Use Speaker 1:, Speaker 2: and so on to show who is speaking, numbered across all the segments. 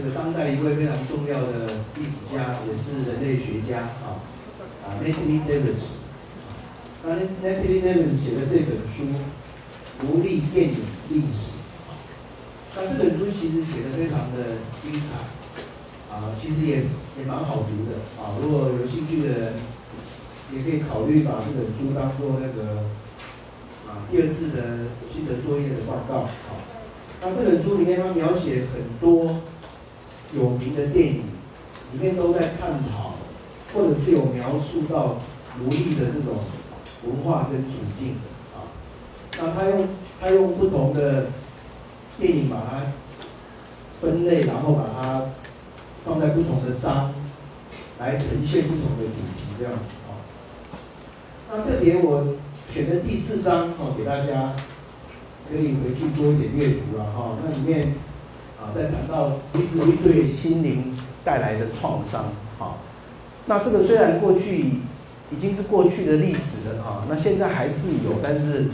Speaker 1: 这个当代一位非常重要的历史家，也是人类学家啊，啊，Natalie Davis。那 Natalie Davis 写的这本书《独立电影历史》，那这本书其实写的非常的精彩，啊，其实也也蛮好读的啊。如果有兴趣的人，也可以考虑把这本书当做那个啊第二次的心得作业的报告啊。那这本书里面，他描写很多有名的电影，里面都在探讨，或者是有描述到奴隶的这种文化跟处境啊。那他用他用不同的电影把它分类，然后把它放在不同的章，来呈现不同的主题这样子啊。那特别我选的第四章哦，给大家。可以回去多一点阅读了哈，那里面啊在谈到一直会对心灵带来的创伤啊，那这个虽然过去已经是过去的历史了哈，那现在还是有，但是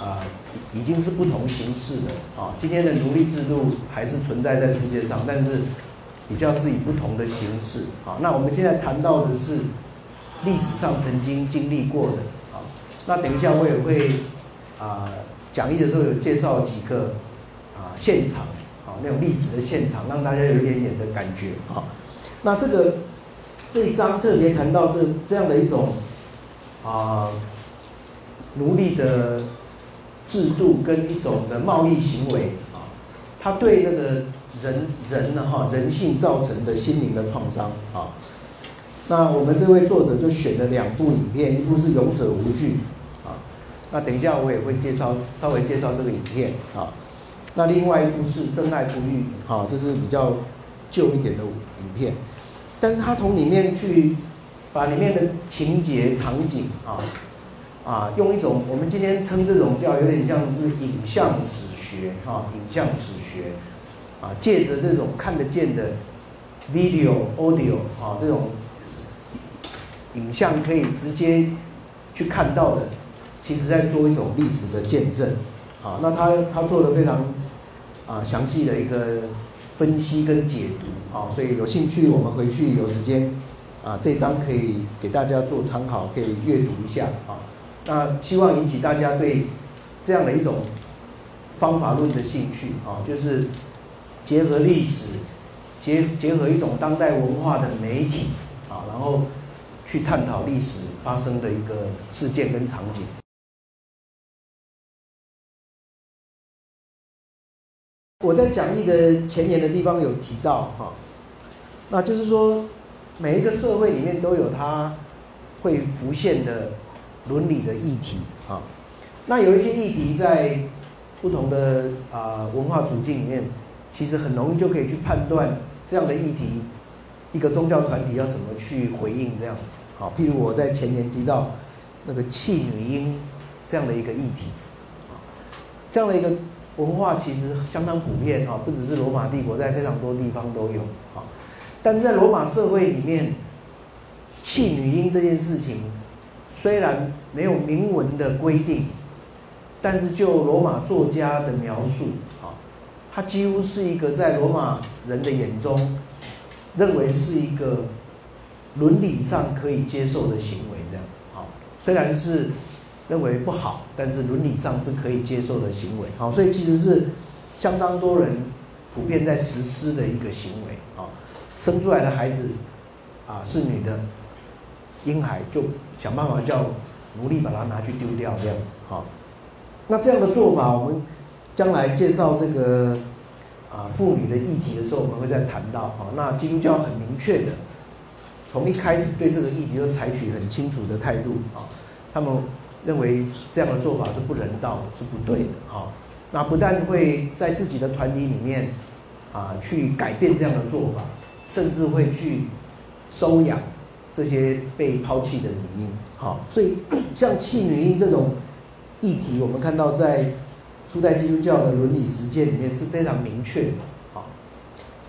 Speaker 1: 啊已经是不同形式的啊，今天的奴隶制度还是存在在世界上，但是比较是以不同的形式啊。那我们现在谈到的是历史上曾经经历过的啊，那等一下我也会啊。讲义的时候有介绍几个啊现场，那种历史的现场，让大家有一点点的感觉啊。那这个这一章特别谈到这这样的一种啊奴隶的制度跟一种的贸易行为啊，它对那个人人呢哈人性造成的心灵的创伤啊。那我们这位作者就选了两部影片，一部是《勇者无惧》。啊那等一下我也会介绍，稍微介绍这个影片啊。那另外一部是《真爱不育》啊，这是比较旧一点的影片，但是他从里面去把里面的情节场景啊啊，用一种我们今天称这种叫有点像是影像史学啊，影像史学啊，借着这种看得见的 video audio 啊，这种影像可以直接去看到的。其实在做一种历史的见证，啊，那他他做的非常啊详细的一个分析跟解读，啊，所以有兴趣我们回去有时间啊，这章可以给大家做参考，可以阅读一下，啊，那希望引起大家对这样的一种方法论的兴趣，啊，就是结合历史，结结合一种当代文化的媒体，啊，然后去探讨历史发生的一个事件跟场景。我在讲义的前言的地方有提到哈，那就是说每一个社会里面都有它会浮现的伦理的议题啊。那有一些议题在不同的啊文化处境里面，其实很容易就可以去判断这样的议题，一个宗教团体要怎么去回应这样子。好，譬如我在前言提到那个弃女婴这样的一个议题，这样的一个。文化其实相当普遍哈，不只是罗马帝国，在非常多地方都有啊。但是在罗马社会里面，弃女婴这件事情虽然没有明文的规定，但是就罗马作家的描述啊，它几乎是一个在罗马人的眼中认为是一个伦理上可以接受的行为的啊，虽然是。认为不好，但是伦理上是可以接受的行为，好，所以其实是相当多人普遍在实施的一个行为，啊，生出来的孩子啊是女的婴孩，就想办法叫奴隶把它拿去丢掉这样子，哈，那这样的做法，我们将来介绍这个啊妇女的议题的时候，我们会再谈到，哈，那基督教很明确的，从一开始对这个议题就采取很清楚的态度，啊，他们。认为这样的做法是不人道的，是不对的哈！那不但会在自己的团体里面啊去改变这样的做法，甚至会去收养这些被抛弃的女婴。好，所以像弃女婴这种议题，我们看到在初代基督教的伦理实践里面是非常明确的。好，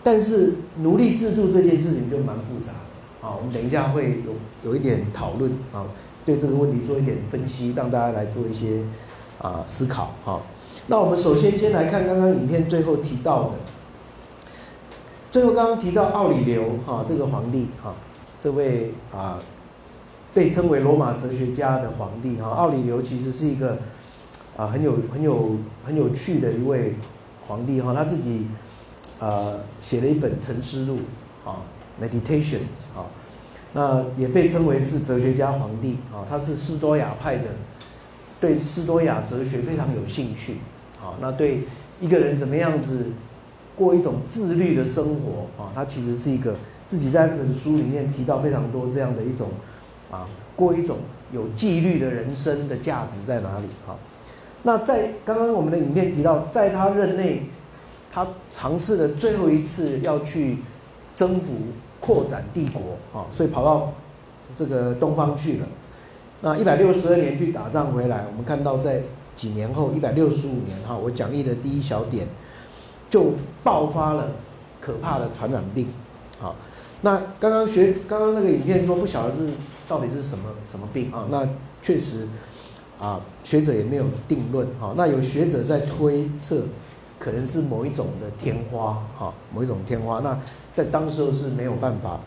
Speaker 1: 但是奴隶制度这件事情就蛮复杂的。好，我们等一下会有有一点讨论啊。对这个问题做一点分析，让大家来做一些啊思考哈。那我们首先先来看刚刚影片最后提到的，
Speaker 2: 最后刚刚提到奥里留哈这个皇帝哈，这位啊被称为罗马哲学家的皇帝哈，奥里留其实是一个啊很有很有很有趣的一位皇帝哈，他自己呃写了一本沉思录啊 Meditation 啊，那也被称为是哲学家皇帝啊，他是斯多亚派的，对斯多亚哲学非常有兴趣啊，那对一个人怎么样子？过一种自律的生活啊，他其实是一个自己在这本书里面提到非常多这样的一种啊，过一种有纪律的人生的价值在哪里啊？那在刚刚我们的影片提到，在他任内，他尝试了最后一次要去征服、扩展帝国啊，所以跑到这个东方去了。那一百六十二年去打仗回来，我们看到在几年后，一百六十五年哈，我讲义的第一小点。就爆发了可怕的传染病，好，那刚刚学刚刚那个影片说不晓得是到底是什么什么病啊？那确实啊，学者也没有定论啊。那有学者在推测，可能是某一种的天花哈，某一种天花。那在当时候是没有办法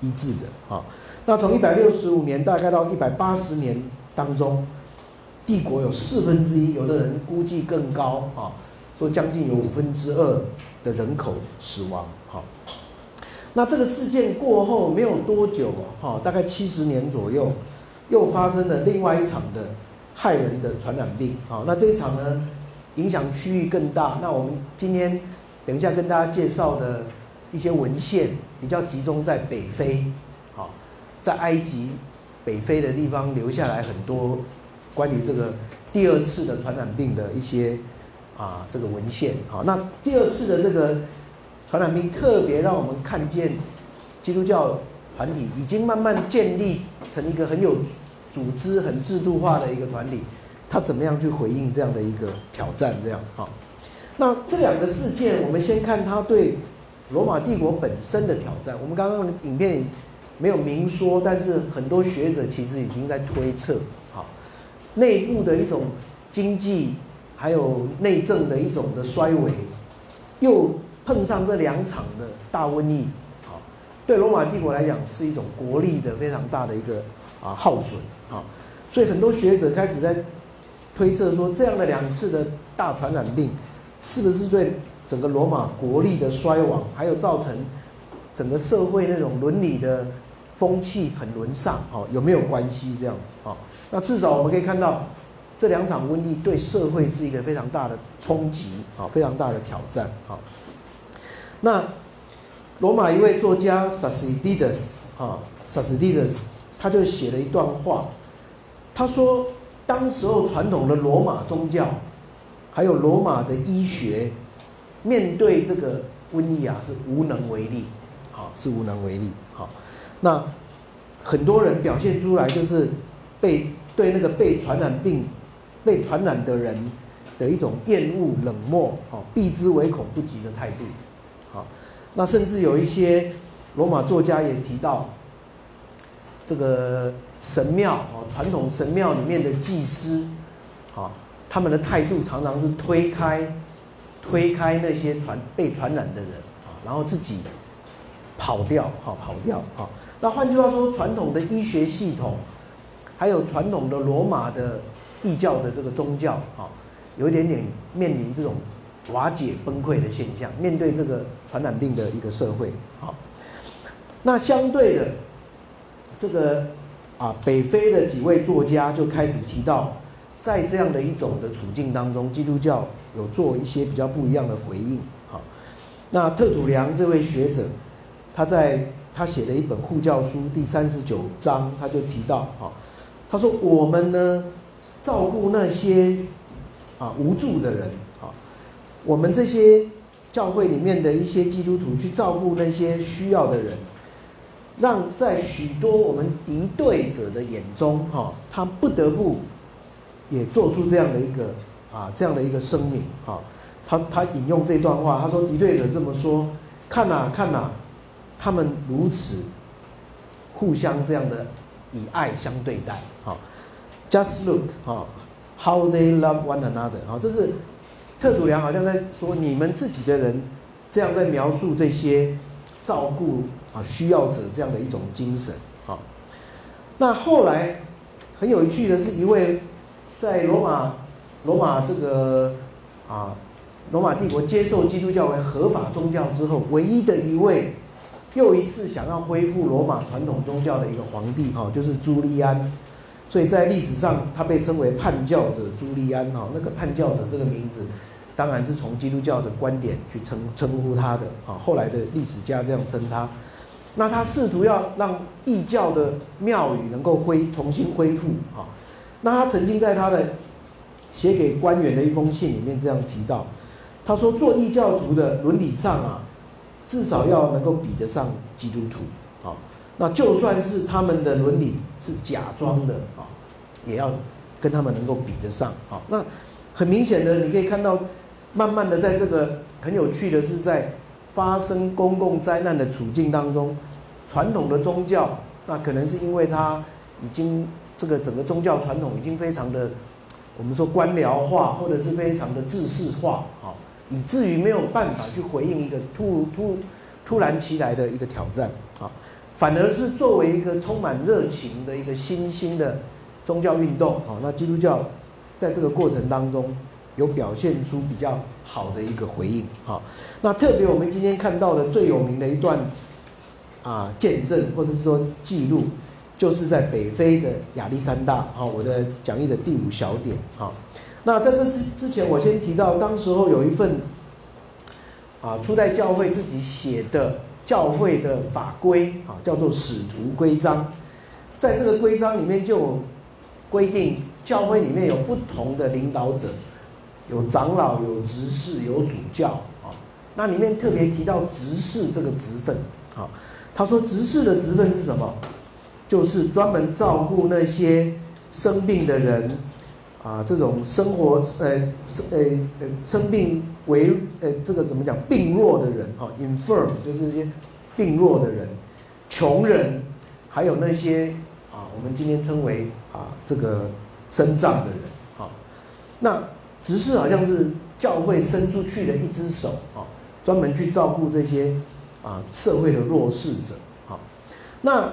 Speaker 2: 医治的哈。那从一百六十五年大概到一百八十年当中，帝国有四分之一，有的人估计更高啊。说将近有五分之二的人口死亡，哈。那这个事件过后没有多久，哈，大概七十年左右，又发生了另外一场的害人的传染病，好，那这一场呢，影响区域更大。那我们今天等一下跟大家介绍的一些文献，比较集中在北非，好，在埃及北非的地方留下来很多关于这个第二次的传染病的一些。啊，这个文献好，那第二次的这个传染病特别让我们看见基督教团体已经慢慢建立成一个很有组织、很制度化的一个团体，他怎么样去回应这样的一个挑战？这样好，那这两个事件，我们先看他对罗马帝国本身的挑战。我们刚刚影片没有明说，但是很多学者其实已经在推测，好，内部的一种经济。还有内政的一种的衰微，又碰上这两场的大瘟疫，啊，对罗马帝国来讲是一种国力的非常大的一个啊耗损，啊，所以很多学者开始在推测说，这样的两次的大传染病，是不是对整个罗马国力的衰亡，还有造成整个社会那种伦理的风气很沦丧，哦，有没有关系这样子，哦，那至少我们可以看到。这两场瘟疫对社会是一个非常大的冲击，啊，非常大的挑战，啊。那罗马一位作家 s a s d i d u s 啊 s a s d i d u s 他就写了一段话，他说，当时候传统的罗马宗教，还有罗马的医学，面对这个瘟疫啊，是无能为力，好，是无能为力，好。那很多人表现出来就是被对那个被传染病。被传染的人的一种厌恶、冷漠、好，避之唯恐不及的态度，好，那甚至有一些罗马作家也提到，这个神庙哦，传统神庙里面的祭司，啊，他们的态度常常是推开、推开那些传被传染的人啊，然后自己跑掉，哈跑掉，哈。那换句话说，传统的医学系统，还有传统的罗马的。异教的这个宗教啊，有一点点面临这种瓦解崩溃的现象。面对这个传染病的一个社会，好，那相对的这个啊，北非的几位作家就开始提到，在这样的一种的处境当中，基督教有做一些比较不一样的回应。好，那特土良这位学者，他在他写的一本护教书第三十九章，他就提到，好，他说我们呢。照顾那些啊无助的人啊，我们这些教会里面的一些基督徒去照顾那些需要的人，让在许多我们敌对者的眼中哈，他不得不也做出这样的一个啊这样的一个声明哈，他他引用这段话，他说敌对者这么说，看呐看呐，他们如此互相这样的以爱相对待。哈。Just look，哈，how they love one another，哈，这是特土良好像在说你们自己的人这样在描述这些照顾啊需要者这样的一种精神啊。那后来很有趣的是，一位在罗马罗马这个啊罗马帝国接受基督教为合法宗教之后，唯一的一位又一次想要恢复罗马传统宗教的一个皇帝哈，就是朱利安。所以在历史上，他被称为叛教者朱利安哈。那个叛教者这个名字。当然是从基督教的观点去称称呼他的啊，后来的历史家这样称他。那他试图要让异教的庙宇能够恢重新恢复啊。那他曾经在他的写给官员的一封信里面这样提到，他说做异教徒的伦理上啊，至少要能够比得上基督徒啊。那就算是他们的伦理是假装的啊，也要跟他们能够比得上啊。那很明显的，你可以看到。慢慢的，在这个很有趣的是，在发生公共灾难的处境当中，传统的宗教，那可能是因为它已经这个整个宗教传统已经非常的，我们说官僚化，或者是非常的制式化，啊，以至于没有办法去回应一个突突突然其来的一个挑战，啊，反而是作为一个充满热情的一个新兴的宗教运动，啊，那基督教在这个过程当中。有表现出比较好的一个回应，哈。那特别我们今天看到的最有名的一段啊见证，或者是说记录，就是在北非的亚历山大，啊。我的讲义的第五小点，啊。那在这之之前，我先提到，当时候有一份啊初代教会自己写的教会的法规，啊，叫做使徒规章。在这个规章里面就规定，教会里面有不同的领导者。有长老，有执事，有主教啊。那里面特别提到执事这个职分啊。他说执事的职分是什么？就是专门照顾那些生病的人啊，这种生活呃呃呃生病为呃这个怎么讲病弱的人啊，infirm 就是一些病弱的人，穷人，还有那些啊我们今天称为啊这个身障的人啊，那。执事好像是教会伸出去的一只手啊，专门去照顾这些啊社会的弱势者啊。那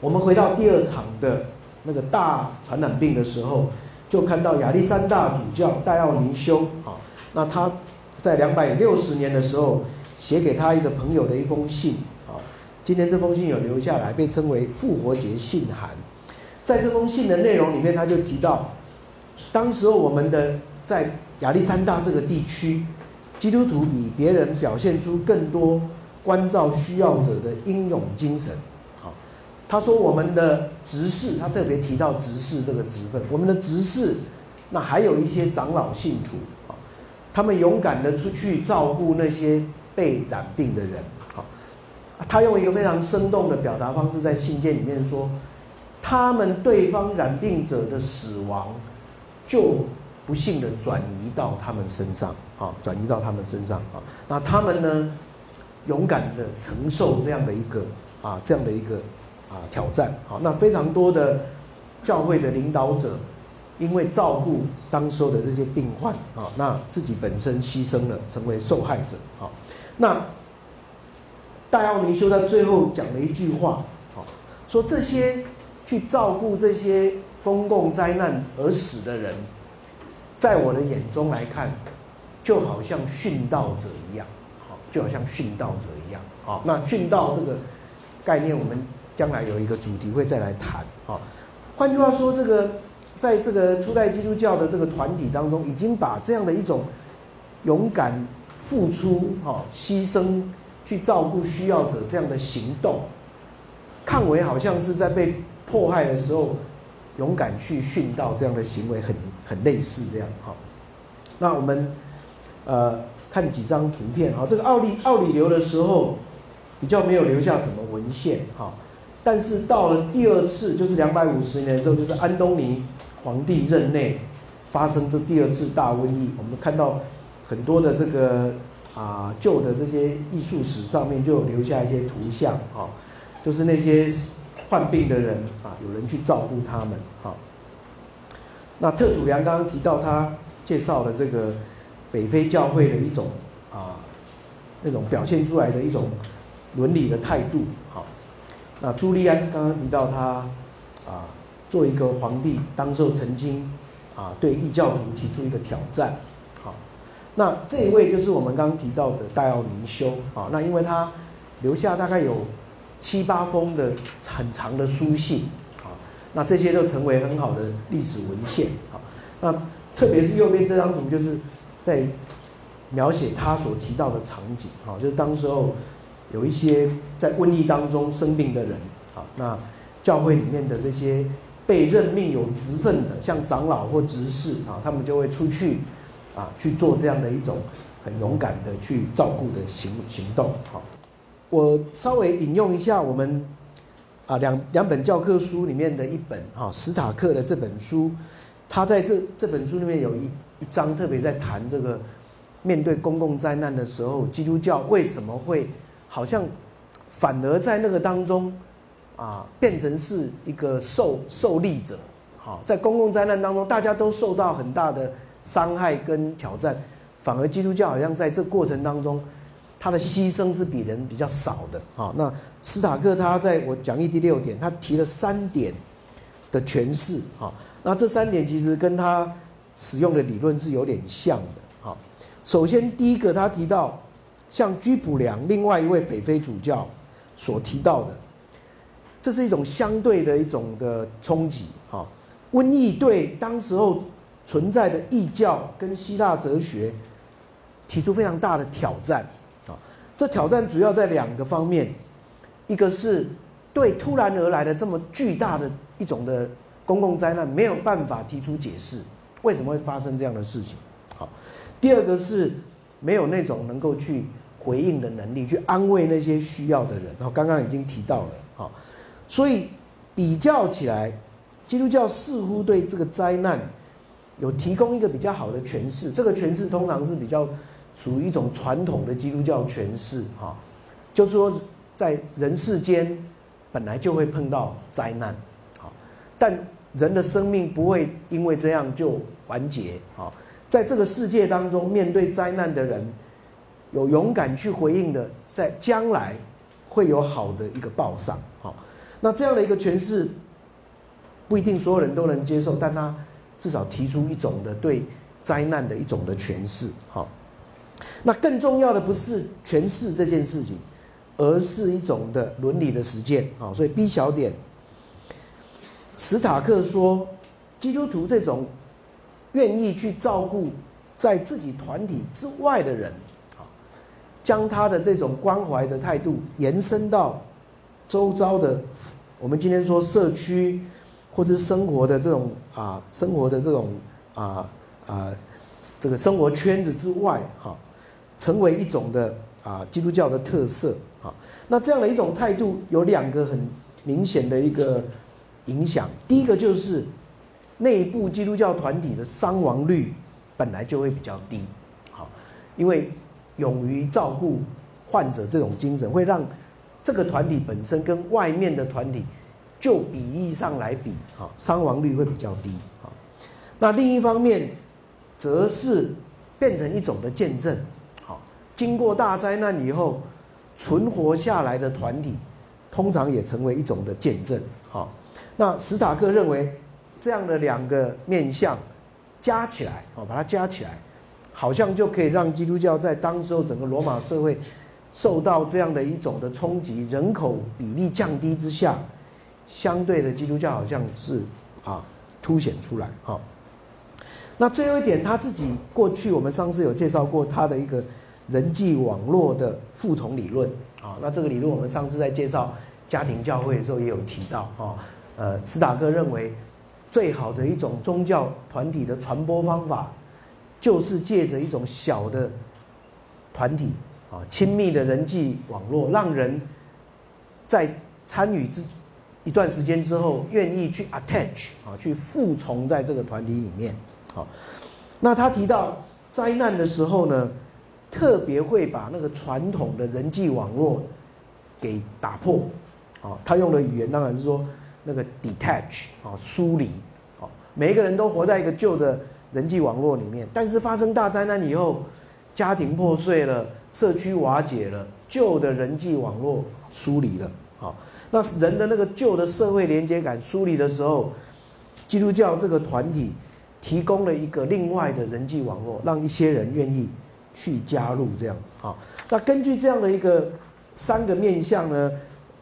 Speaker 2: 我们回到第二场的那个大传染病的时候，就看到亚历山大主教戴奥尼修啊，那他在两百六十年的时候写给他一个朋友的一封信啊。今天这封信有留下来，被称为复活节信函。在这封信的内容里面，他就提到，当时候我们的。在亚历山大这个地区，基督徒比别人表现出更多关照需要者的英勇精神。好，他说我们的执事，他特别提到执事这个职分，我们的执事，那还有一些长老信徒啊，他们勇敢的出去照顾那些被染病的人。好，他用一个非常生动的表达方式，在信件里面说，他们对方染病者的死亡就。不幸的转移到他们身上，啊，转移到他们身上，啊，那他们呢，勇敢的承受这样的一个，啊，这样的一个，啊，挑战，好，那非常多的教会的领导者，因为照顾当时的这些病患，啊，那自己本身牺牲了，成为受害者，好，那戴奥尼修在最后讲了一句话，好，说这些去照顾这些公共灾难而死的人。在我的眼中来看，就好像殉道者一样，就好像殉道者一样，好。那殉道这个概念，我们将来有一个主题会再来谈，好。换句话说，这个在这个初代基督教的这个团体当中，已经把这样的一种勇敢付出、哈牺牲去照顾需要者这样的行动，看为好像是在被迫害的时候。勇敢去殉道这样的行为很很类似这样哈，那我们呃看几张图片哈，这个奥利奥里留的时候比较没有留下什么文献哈，但是到了第二次就是两百五十年的时候，就是安东尼皇帝任内发生这第二次大瘟疫，我们看到很多的这个啊旧的这些艺术史上面就留下一些图像哈，就是那些。患病的人啊，有人去照顾他们啊。那特土良刚刚提到他介绍的这个北非教会的一种啊那种表现出来的一种伦理的态度。好，那朱利安刚刚提到他啊，做一个皇帝，当时候曾经啊对异教徒提出一个挑战。好，那这一位就是我们刚刚提到的戴奥尼修啊。那因为他留下大概有七八封的很长的书信好，那这些都成为很好的历史文献啊。那特别是右边这张图，就是在描写他所提到的场景啊，就是当时候有一些在瘟疫当中生病的人啊，那教会里面的这些被任命有职分的，像长老或执事啊，他们就会出去啊去做这样的一种很勇敢的去照顾的行行动。好，我稍微引用一下我们啊两两本教科书里面的一本哈史塔克的这本书。他在这这本书里面有一一章特别在谈这个，面对公共灾难的时候，基督教为什么会好像反而在那个当中啊变成是一个受受力者？好，在公共灾难当中，大家都受到很大的伤害跟挑战，反而基督教好像在这过程当中，他的牺牲是比人比较少的。好，那斯塔克他在我讲义第六点，他提了三点的诠释。好。那这三点其实跟他使用的理论是有点像的，好。首先第一个，他提到像居普良另外一位北非主教所提到的，这是一种相对的一种的冲击，哈。瘟疫对当时候存在的异教跟希腊哲学提出非常大的挑战，啊。这挑战主要在两个方面，一个是对突然而来的这么巨大的一种的。公共灾难没有办法提出解释，为什么会发生这样的事情？好，第二个是没有那种能够去回应的能力，去安慰那些需要的人。然后刚刚已经提到了，好，所以比较起来，基督教似乎对这个灾难有提供一个比较好的诠释。这个诠释通常是比较属于一种传统的基督教诠释，哈，就是说在人世间本来就会碰到灾难，好，但人的生命不会因为这样就完结啊！在这个世界当中，面对灾难的人，有勇敢去回应的，在将来会有好的一个报上。好，那这样的一个诠释不一定所有人都能接受，但他至少提出一种的对灾难的一种的诠释。好，那更重要的不是诠释这件事情，而是一种的伦理的实践。好，所以 B 小点。史塔克说：“基督徒这种愿意去照顾在自己团体之外的人，啊，将他的这种关怀的态度延伸到周遭的，我们今天说社区或者生活的这种啊，生活的这种啊啊，这个生活圈子之外，哈，成为一种的啊基督教的特色，啊，那这样的一种态度有两个很明显的一个。”影响第一个就是内部基督教团体的伤亡率本来就会比较低，好，因为勇于照顾患者这种精神，会让这个团体本身跟外面的团体就比例上来比，好，伤亡率会比较低，好。那另一方面，则是变成一种的见证，好，经过大灾难以后存活下来的团体，通常也成为一种的见证，好。那史塔克认为，这样的两个面相加起来，哦，把它加起来，好像就可以让基督教在当时候整个罗马社会受到这样的一种的冲击，人口比例降低之下，相对的基督教好像是啊凸显出来。哈，那最后一点，他自己过去我们上次有介绍过他的一个人际网络的复从理论。啊，那这个理论我们上次在介绍家庭教会的时候也有提到。哈。呃，斯塔克认为，最好的一种宗教团体的传播方法，就是借着一种小的团体啊，亲密的人际网络，让人在参与之一段时间之后，愿意去 attach 啊，去服从在这个团体里面。好，那他提到灾难的时候呢，特别会把那个传统的人际网络给打破。啊，他用的语言当然是说。那个 detach 啊，疏离，啊，每一个人都活在一个旧的人际网络里面。但是发生大灾难以后，家庭破碎了，社区瓦解了，旧的人际网络疏离了。好，那人的那个旧的社会连接感疏离的时候，基督教这个团体提供了一个另外的人际网络，让一些人愿意去加入这样子。好，那根据这样的一个三个面向呢？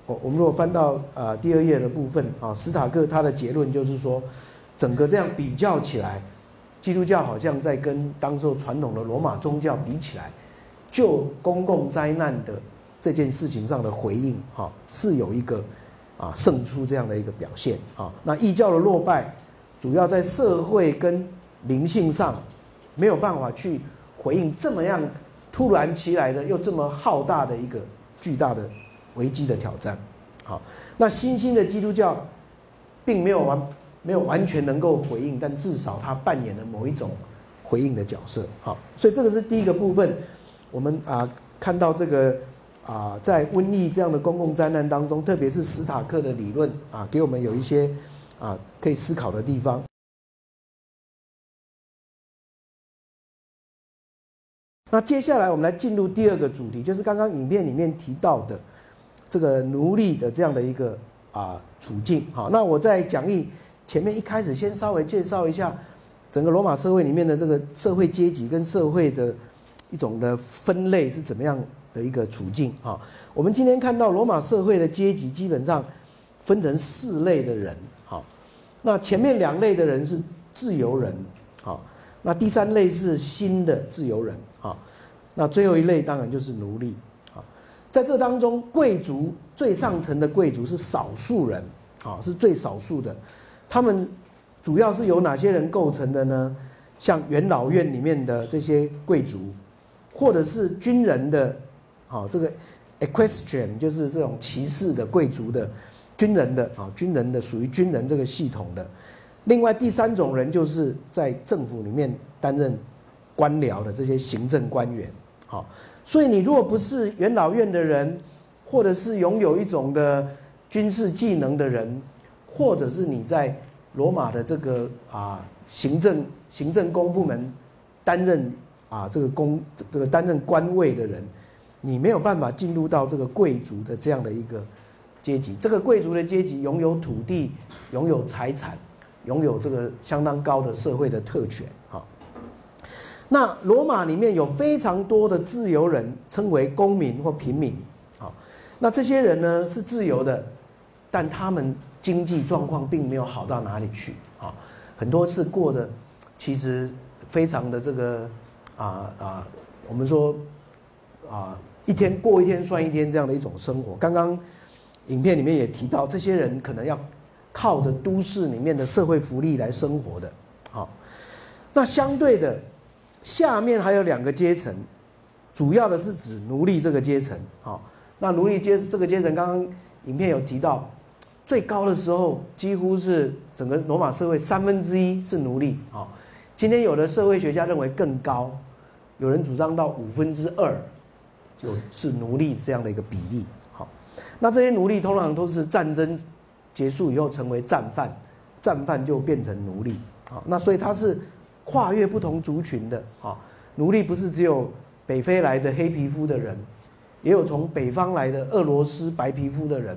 Speaker 2: 我我们如果翻到啊第二页的部分啊，斯塔克他的结论就是说，整个这样比较起来，基督教好像在跟当时传统的罗马宗教比起来，就公共灾难的这件事情上的回应哈，是有一个啊胜出这样的一个表现啊。那异教的落败，主要在社会跟灵性上没有办法去回应这么样突然其来的又这么浩大的一个巨大的。危机的挑战，好，那新兴的基督教并没有完没有完全能够回应，但至少它扮演了某一种回应的角色，好，所以这个是第一个部分，我们啊看到这个啊在瘟疫这样的公共灾难当中，特别是史塔克的理论啊，给我们有一些啊可以思考的地方。那接下来我们来进入第二个主题，就是刚刚影片里面提到的。这个奴隶的这样的一个啊处境，好，那我在讲义前面一开始先稍微介绍一下整个罗马社会里面的这个社会阶级跟社会的一种的分类是怎么样的一个处境啊。我们今天看到罗马社会的阶级基本上分成四类的人，好，那前面两类的人是自由人，好，那第三类是新的自由人，好，那最后一类当然就是奴隶。在这当中，贵族最上层的贵族是少数人，啊，是最少数的。他们主要是由哪些人构成的呢？像元老院里面的这些贵族，或者是军人的，啊，这个 equestrian 就是这种骑士的贵族的军人的，啊，军人的属于军人这个系统的。另外第三种人就是在政府里面担任官僚的这些行政官员，好。所以你如果不是元老院的人，或者是拥有一种的军事技能的人，或者是你在罗马的这个啊行政行政公部门担任啊这个公这个担任官位的人，你没有办法进入到这个贵族的这样的一个阶级。这个贵族的阶级拥有土地，拥有财产，拥有这个相当高的社会的特权。那罗马里面有非常多的自由人，称为公民或平民。好，那这些人呢是自由的，但他们经济状况并没有好到哪里去。啊，很多次过的其实非常的这个啊啊，我们说啊一天过一天算一天这样的一种生活。刚刚影片里面也提到，这些人可能要靠着都市里面的社会福利来生活的。好，那相对的。下面还有两个阶层，主要的是指奴隶这个阶层。好，那奴隶阶这个阶层，刚刚影片有提到，最高的时候几乎是整个罗马社会三分之一是奴隶。好，今天有的社会学家认为更高，有人主张到五分之二就是奴隶这样的一个比例。好，那这些奴隶通常都是战争结束以后成为战犯，战犯就变成奴隶。好，那所以他是。跨越不同族群的啊，奴隶不是只有北非来的黑皮肤的人，也有从北方来的俄罗斯白皮肤的人，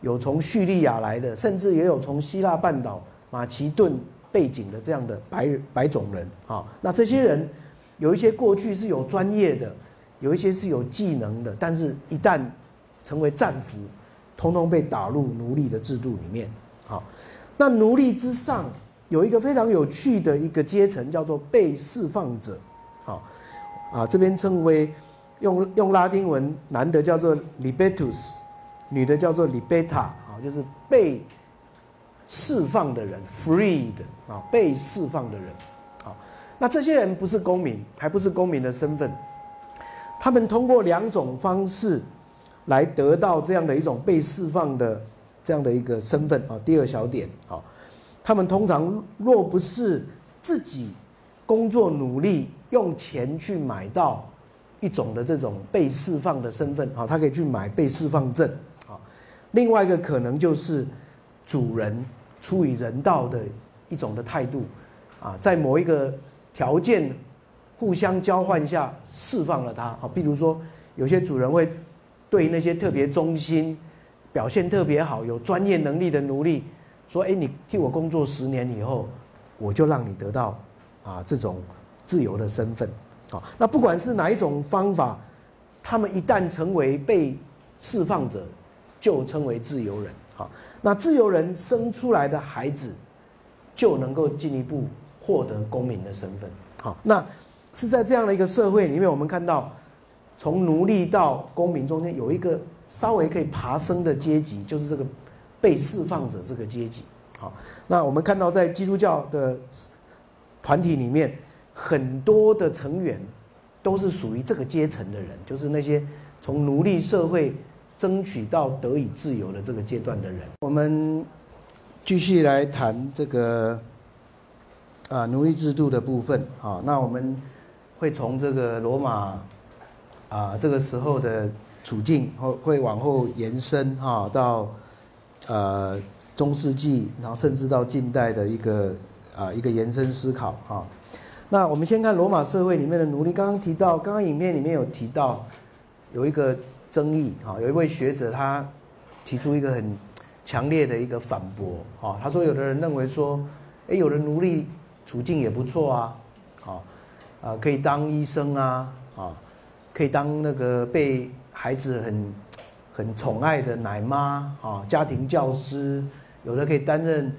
Speaker 2: 有从叙利亚来的，甚至也有从希腊半岛马其顿背景的这样的白白种人啊。那这些人有一些过去是有专业的，有一些是有技能的，但是一旦成为战俘，通通被打入奴隶的制度里面。好，那奴隶之上。有一个非常有趣的一个阶层，叫做被释放者，好，啊，这边称为用用拉丁文，男的叫做 libertus，女的叫做 libeta，啊，就是被释放的人，freed，啊，被释放的人，好，那这些人不是公民，还不是公民的身份，他们通过两种方式来得到这样的一种被释放的这样的一个身份，啊，第二小点，好。他们通常若不是自己工作努力用钱去买到一种的这种被释放的身份啊，他可以去买被释放证啊。另外一个可能就是主人出于人道的一种的态度啊，在某一个条件互相交换下释放了他。好，比如说有些主人会对那些特别忠心、表现特别好、有专业能力的奴隶说：“哎，你替我工作十年以后，我就让你得到啊这种自由的身份。”好，那不管是哪一种方法，他们一旦成为被释放者，就称为自由人。好，那自由人生出来的孩子就能够进一步获得公民的身份。好，那是在这样的一个社会里面，我们看到从奴隶到公民中间有一个稍微可以爬升的阶级，就是这个被释放者这个阶级。好，那我们看到在基督教的团体里面。很多的成员都是属于这个阶层的人，就是那些从奴隶社会争取到得以自由的这个阶段的人。我们继续来谈这个啊奴隶制度的部分好，那我们会从这个罗马啊这个时候的处境，会会往后延伸哈到呃中世纪，然后甚至到近代的一个啊一个延伸思考哈。那我们先看罗马社会里面的奴隶。刚刚提到，刚刚影片里面有提到，有一个争议哈，有一位学者他提出一个很强烈的一个反驳哈，他说有的人认为说，哎，有的奴隶处境也不错啊，啊啊可以当医生啊，啊可以当那个被孩子很很宠爱的奶妈啊，家庭教师，有的可以担任。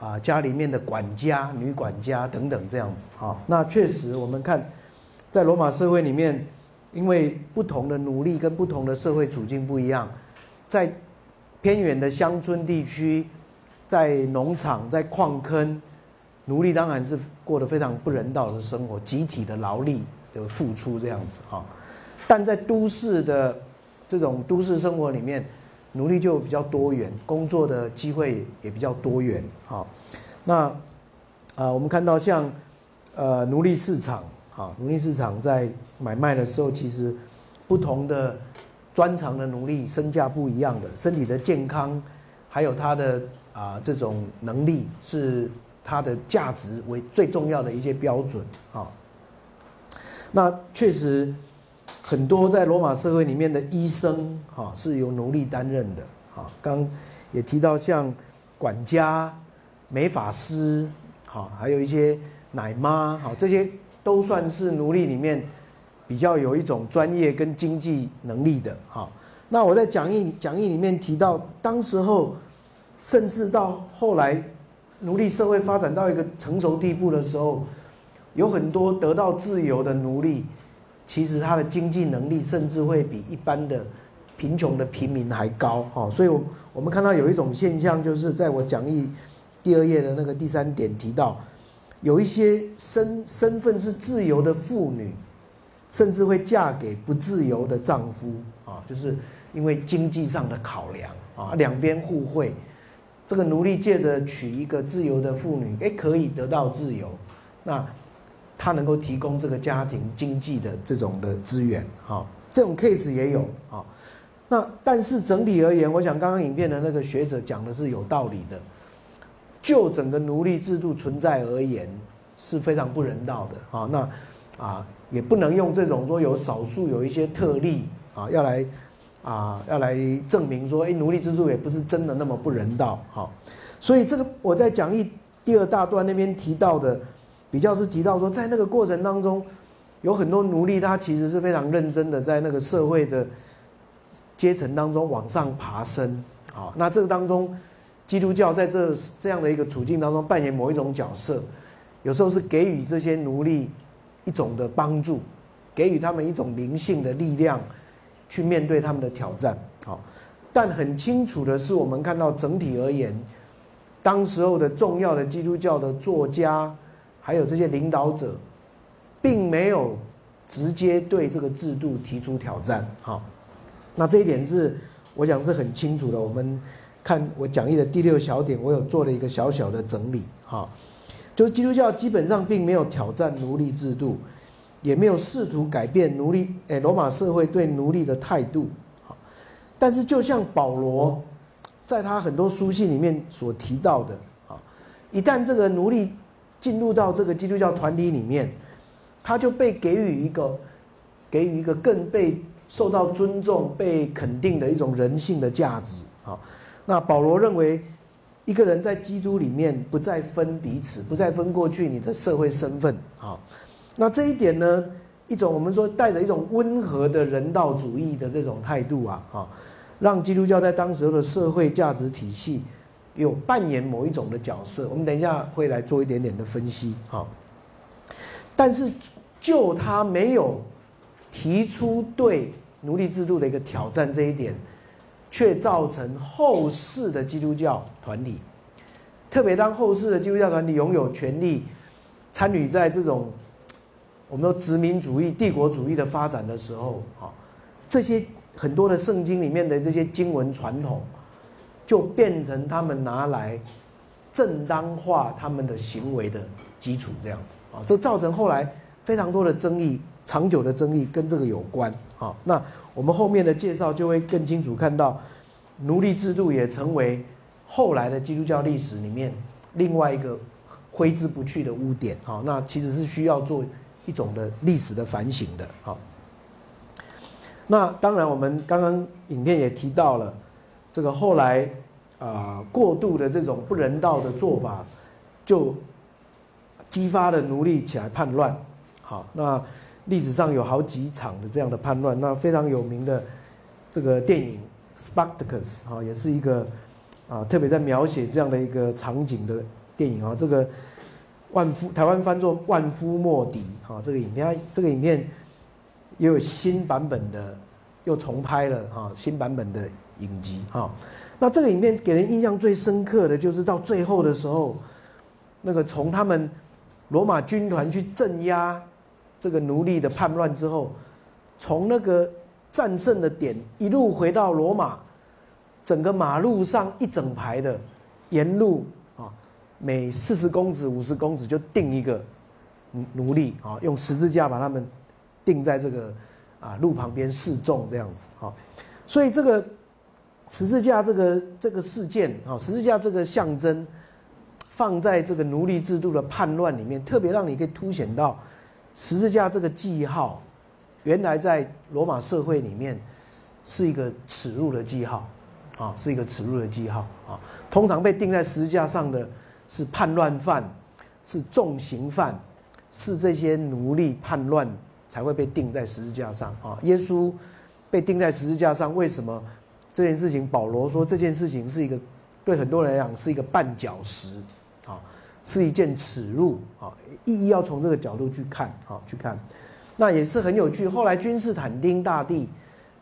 Speaker 2: 啊，家里面的管家、女管家等等这样子啊，那确实我们看，在罗马社会里面，因为不同的奴隶跟不同的社会处境不一样，在偏远的乡村地区，在农场、在矿坑，奴隶当然是过得非常不人道的生活，集体的劳力的付出这样子哈，但在都市的这种都市生活里面。奴隶就比较多元，工作的机会也比较多元。好，那啊，我们看到像呃奴隶市场，哈，奴隶市场在买卖的时候，其实不同的专长的奴隶身价不一样的，身体的健康，还有他的啊这种能力，是他的价值为最重要的一些标准。啊，那确实。很多在罗马社会里面的医生，哈，是由奴隶担任的，哈。刚也提到像管家、美法师，哈，还有一些奶妈，哈，这些都算是奴隶里面比较有一种专业跟经济能力的，哈。那我在讲义讲义里面提到，当时候甚至到后来奴隶社会发展到一个成熟地步的时候，有很多得到自由的奴隶。其实他的经济能力甚至会比一般的贫穷的平民还高哈，所以，我我们看到有一种现象，就是在我讲义第二页的那个第三点提到，有一些身身份是自由的妇女，甚至会嫁给不自由的丈夫啊，就是因为经济上的考量啊，两边互惠，这个奴隶借着娶一个自由的妇女，哎，可以得到自由，那。他能够提供这个家庭经济的这种的资源，哈，这种 case 也有啊。那但是整体而言，我想刚刚影片的那个学者讲的是有道理的。就整个奴隶制度存在而言，是非常不人道的啊。那啊，也不能用这种说有少数有一些特例啊，要来啊要来证明说，哎，奴隶制度也不是真的那么不人道，哈。所以这个我在讲义第二大段那边提到的。比较是提到说，在那个过程当中，有很多奴隶，他其实是非常认真的，在那个社会的阶层当中往上爬升。好，那这个当中，基督教在这这样的一个处境当中扮演某一种角色，有时候是给予这些奴隶一种的帮助，给予他们一种灵性的力量，去面对他们的挑战。好，但很清楚的是，我们看到整体而言，当时候的重要的基督教的作家。还有这些领导者，并没有直接对这个制度提出挑战。好，那这一点是我想是很清楚的。我们看我讲义的第六小点，我有做了一个小小的整理。哈，就是基督教基本上并没有挑战奴隶制度，也没有试图改变奴隶诶罗马社会对奴隶的态度。好，但是就像保罗在他很多书信里面所提到的，啊，一旦这个奴隶进入到这个基督教团体里面，他就被给予一个给予一个更被受到尊重、被肯定的一种人性的价值。好，那保罗认为，一个人在基督里面不再分彼此，不再分过去你的社会身份。好，那这一点呢，一种我们说带着一种温和的人道主义的这种态度啊，哈，让基督教在当时的社会价值体系有扮演某一种的角色。我们等一下会来做一点点的分析。好，但是就他没有提出对奴隶制度的一个挑战这一点。却造成后世的基督教团体，特别当后世的基督教团体拥有权力，参与在这种我们说殖民主义、帝国主义的发展的时候，啊，这些很多的圣经里面的这些经文传统，就变成他们拿来正当化他们的行为的基础，这样子啊，这造成后来非常多的争议，长久的争议跟这个有关啊，那。我们后面的介绍就会更清楚看到，奴隶制度也成为后来的基督教历史里面另外一个挥之不去的污点。好，那其实是需要做一种的历史的反省的。好，那当然我们刚刚影片也提到了，这个后来啊过度的这种不人道的做法，就激发了奴隶起来叛乱。好，那。历史上有好几场的这样的叛乱，那非常有名的这个电影《Spartacus》啊，也是一个啊特别在描写这样的一个场景的电影啊。这个万夫台湾翻作《万夫莫敌》哈，这个影片这个影片也有新版本的，又重拍了哈新版本的影集哈。那这个影片给人印象最深刻的就是到最后的时候，那个从他们罗马军团去镇压。这个奴隶的叛乱之后，从那个战胜的点一路回到罗马，整个马路上一整排的，沿路啊，每四十公尺、五十公尺就定一个奴隶啊，用十字架把他们钉在这个啊路旁边示众这样子哈，所以这个十字架这个这个事件啊，十字架这个象征放在这个奴隶制度的叛乱里面，特别让你可以凸显到。十字架这个记号，原来在罗马社会里面是一个耻辱的记号，啊，是一个耻辱的记号啊。通常被钉在十字架上的是叛乱犯，是重刑犯，是这些奴隶叛乱才会被钉在十字架上啊。耶稣被钉在十字架上，为什么这件事情？保罗说这件事情是一个对很多人来讲是一个绊脚石。啊是一件耻辱啊！意义要从这个角度去看啊，去看，那也是很有趣。后来君士坦丁大帝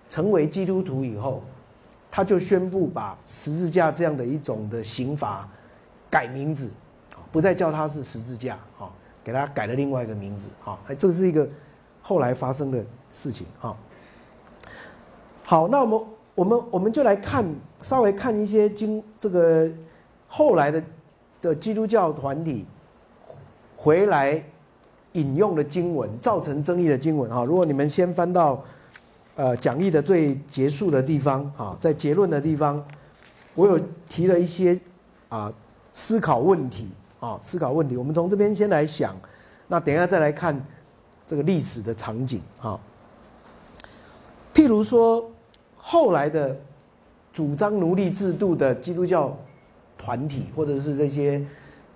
Speaker 2: 成为基督徒以后，他就宣布把十字架这样的一种的刑罚改名字，不再叫它是十字架啊，给他改了另外一个名字啊。这是一个后来发生的事情啊。好，那我们我们我们就来看，稍微看一些经这个后来的。的基督教团体回来引用的经文，造成争议的经文哈。如果你们先翻到呃讲义的最结束的地方哈，在结论的地方，我有提了一些啊思考问题啊思考问题。我们从这边先来想，那等一下再来看这个历史的场景哈。譬如说，后来的主张奴隶制度的基督教。团体或者是这些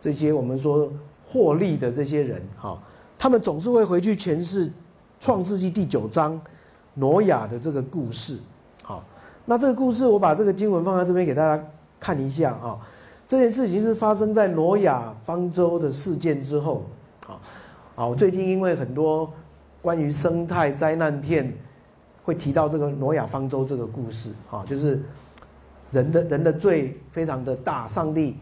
Speaker 2: 这些我们说获利的这些人哈，他们总是会回去诠释创世纪第九章挪亚的这个故事。好，那这个故事我把这个经文放在这边给大家看一下啊。这件事情是发生在挪亚方舟的事件之后。好，好，最近因为很多关于生态灾难片会提到这个挪亚方舟这个故事啊，就是。人的人的罪非常的大，上帝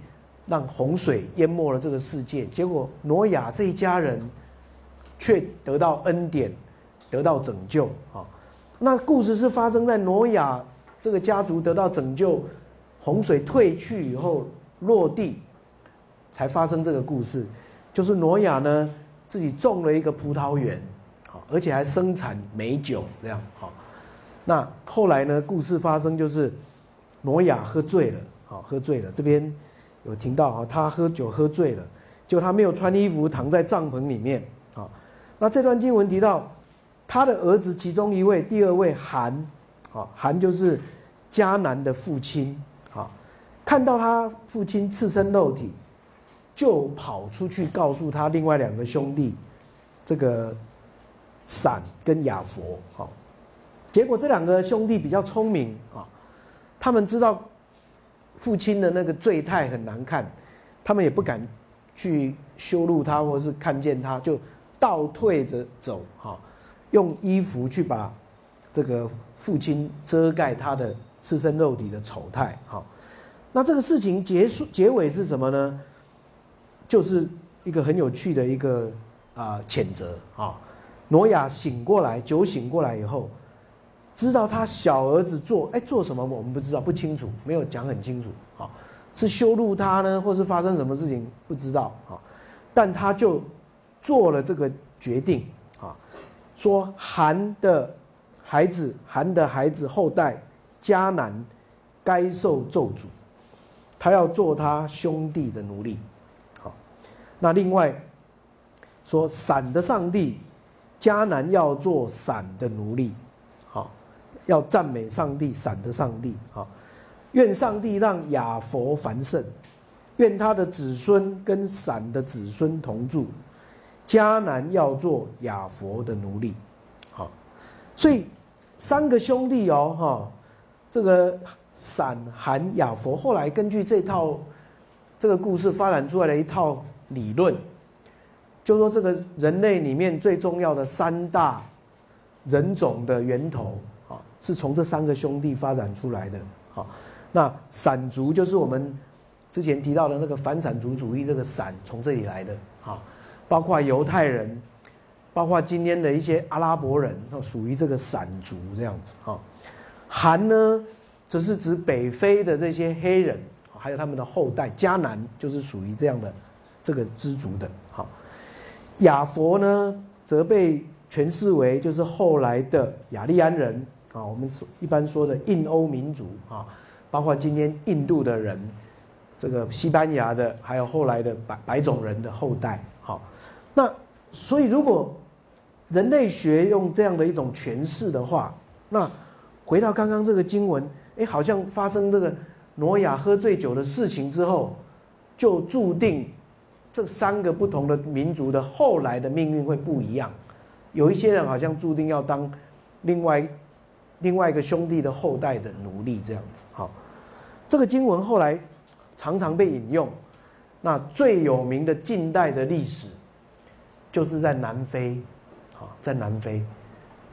Speaker 2: 让洪水淹没了这个世界，结果挪亚这一家人却得到恩典，得到拯救啊！那故事是发生在挪亚这个家族得到拯救，洪水退去以后落地，才发生这个故事。就是挪亚呢自己种了一个葡萄园，好，而且还生产美酒这样好。那后来呢，故事发生就是。挪亚喝醉了，好，喝醉了。这边有听到啊，他喝酒喝醉了，就他没有穿衣服，躺在帐篷里面，啊，那这段经文提到他的儿子其中一位，第二位韩，啊，韩就是迦南的父亲，啊，看到他父亲赤身肉体，就跑出去告诉他另外两个兄弟，这个闪跟亚佛，好，结果这两个兄弟比较聪明啊，他们知道父亲的那个罪态很难看，他们也不敢去羞辱他，或是看见他就。倒退着走，哈，用衣服去把这个父亲遮盖他的赤身肉体的丑态，哈。那这个事情结束结尾是什么呢？就是一个很有趣的一个啊谴责啊。挪亚醒过来，酒醒过来以后，知道他小儿子做哎做什么，我们不知道不清楚，没有讲很清楚，啊，是羞辱他呢，或是发生什么事情不知道啊，但他就。做了这个决定啊，说韩的孩子、韩的孩子后代迦南该受咒诅，他要做他兄弟的奴隶。好，那另外说闪的上帝迦南要做闪的奴隶。好，要赞美上帝闪的上帝。好，愿上帝让亚佛繁盛，愿他的子孙跟闪的子孙同住。迦南要做亚佛的奴隶，好，所以三个兄弟哦，哈，这个闪、含、亚佛，后来根据这套这个故事发展出来的一套理论，就说这个人类里面最重要的三大人种的源头啊，是从这三个兄弟发展出来的。好，那闪族就是我们之前提到的那个反闪族主义，这个闪从这里来的，好。包括犹太人，包括今天的一些阿拉伯人，都属于这个闪族这样子哈。韩呢，则是指北非的这些黑人，还有他们的后代迦南，就是属于这样的这个支族的。好，亚佛呢，则被诠释为就是后来的雅利安人啊，我们一般说的印欧民族啊，包括今天印度的人，这个西班牙的，还有后来的白白种人的后代。好。那所以，如果人类学用这样的一种诠释的话，那回到刚刚这个经文，哎，好像发生这个挪亚喝醉酒的事情之后，就注定这三个不同的民族的后来的命运会不一样。有一些人好像注定要当另外另外一个兄弟的后代的奴隶这样子。好，这个经文后来常常被引用。那最有名的近代的历史。就是在南非，好，在南非，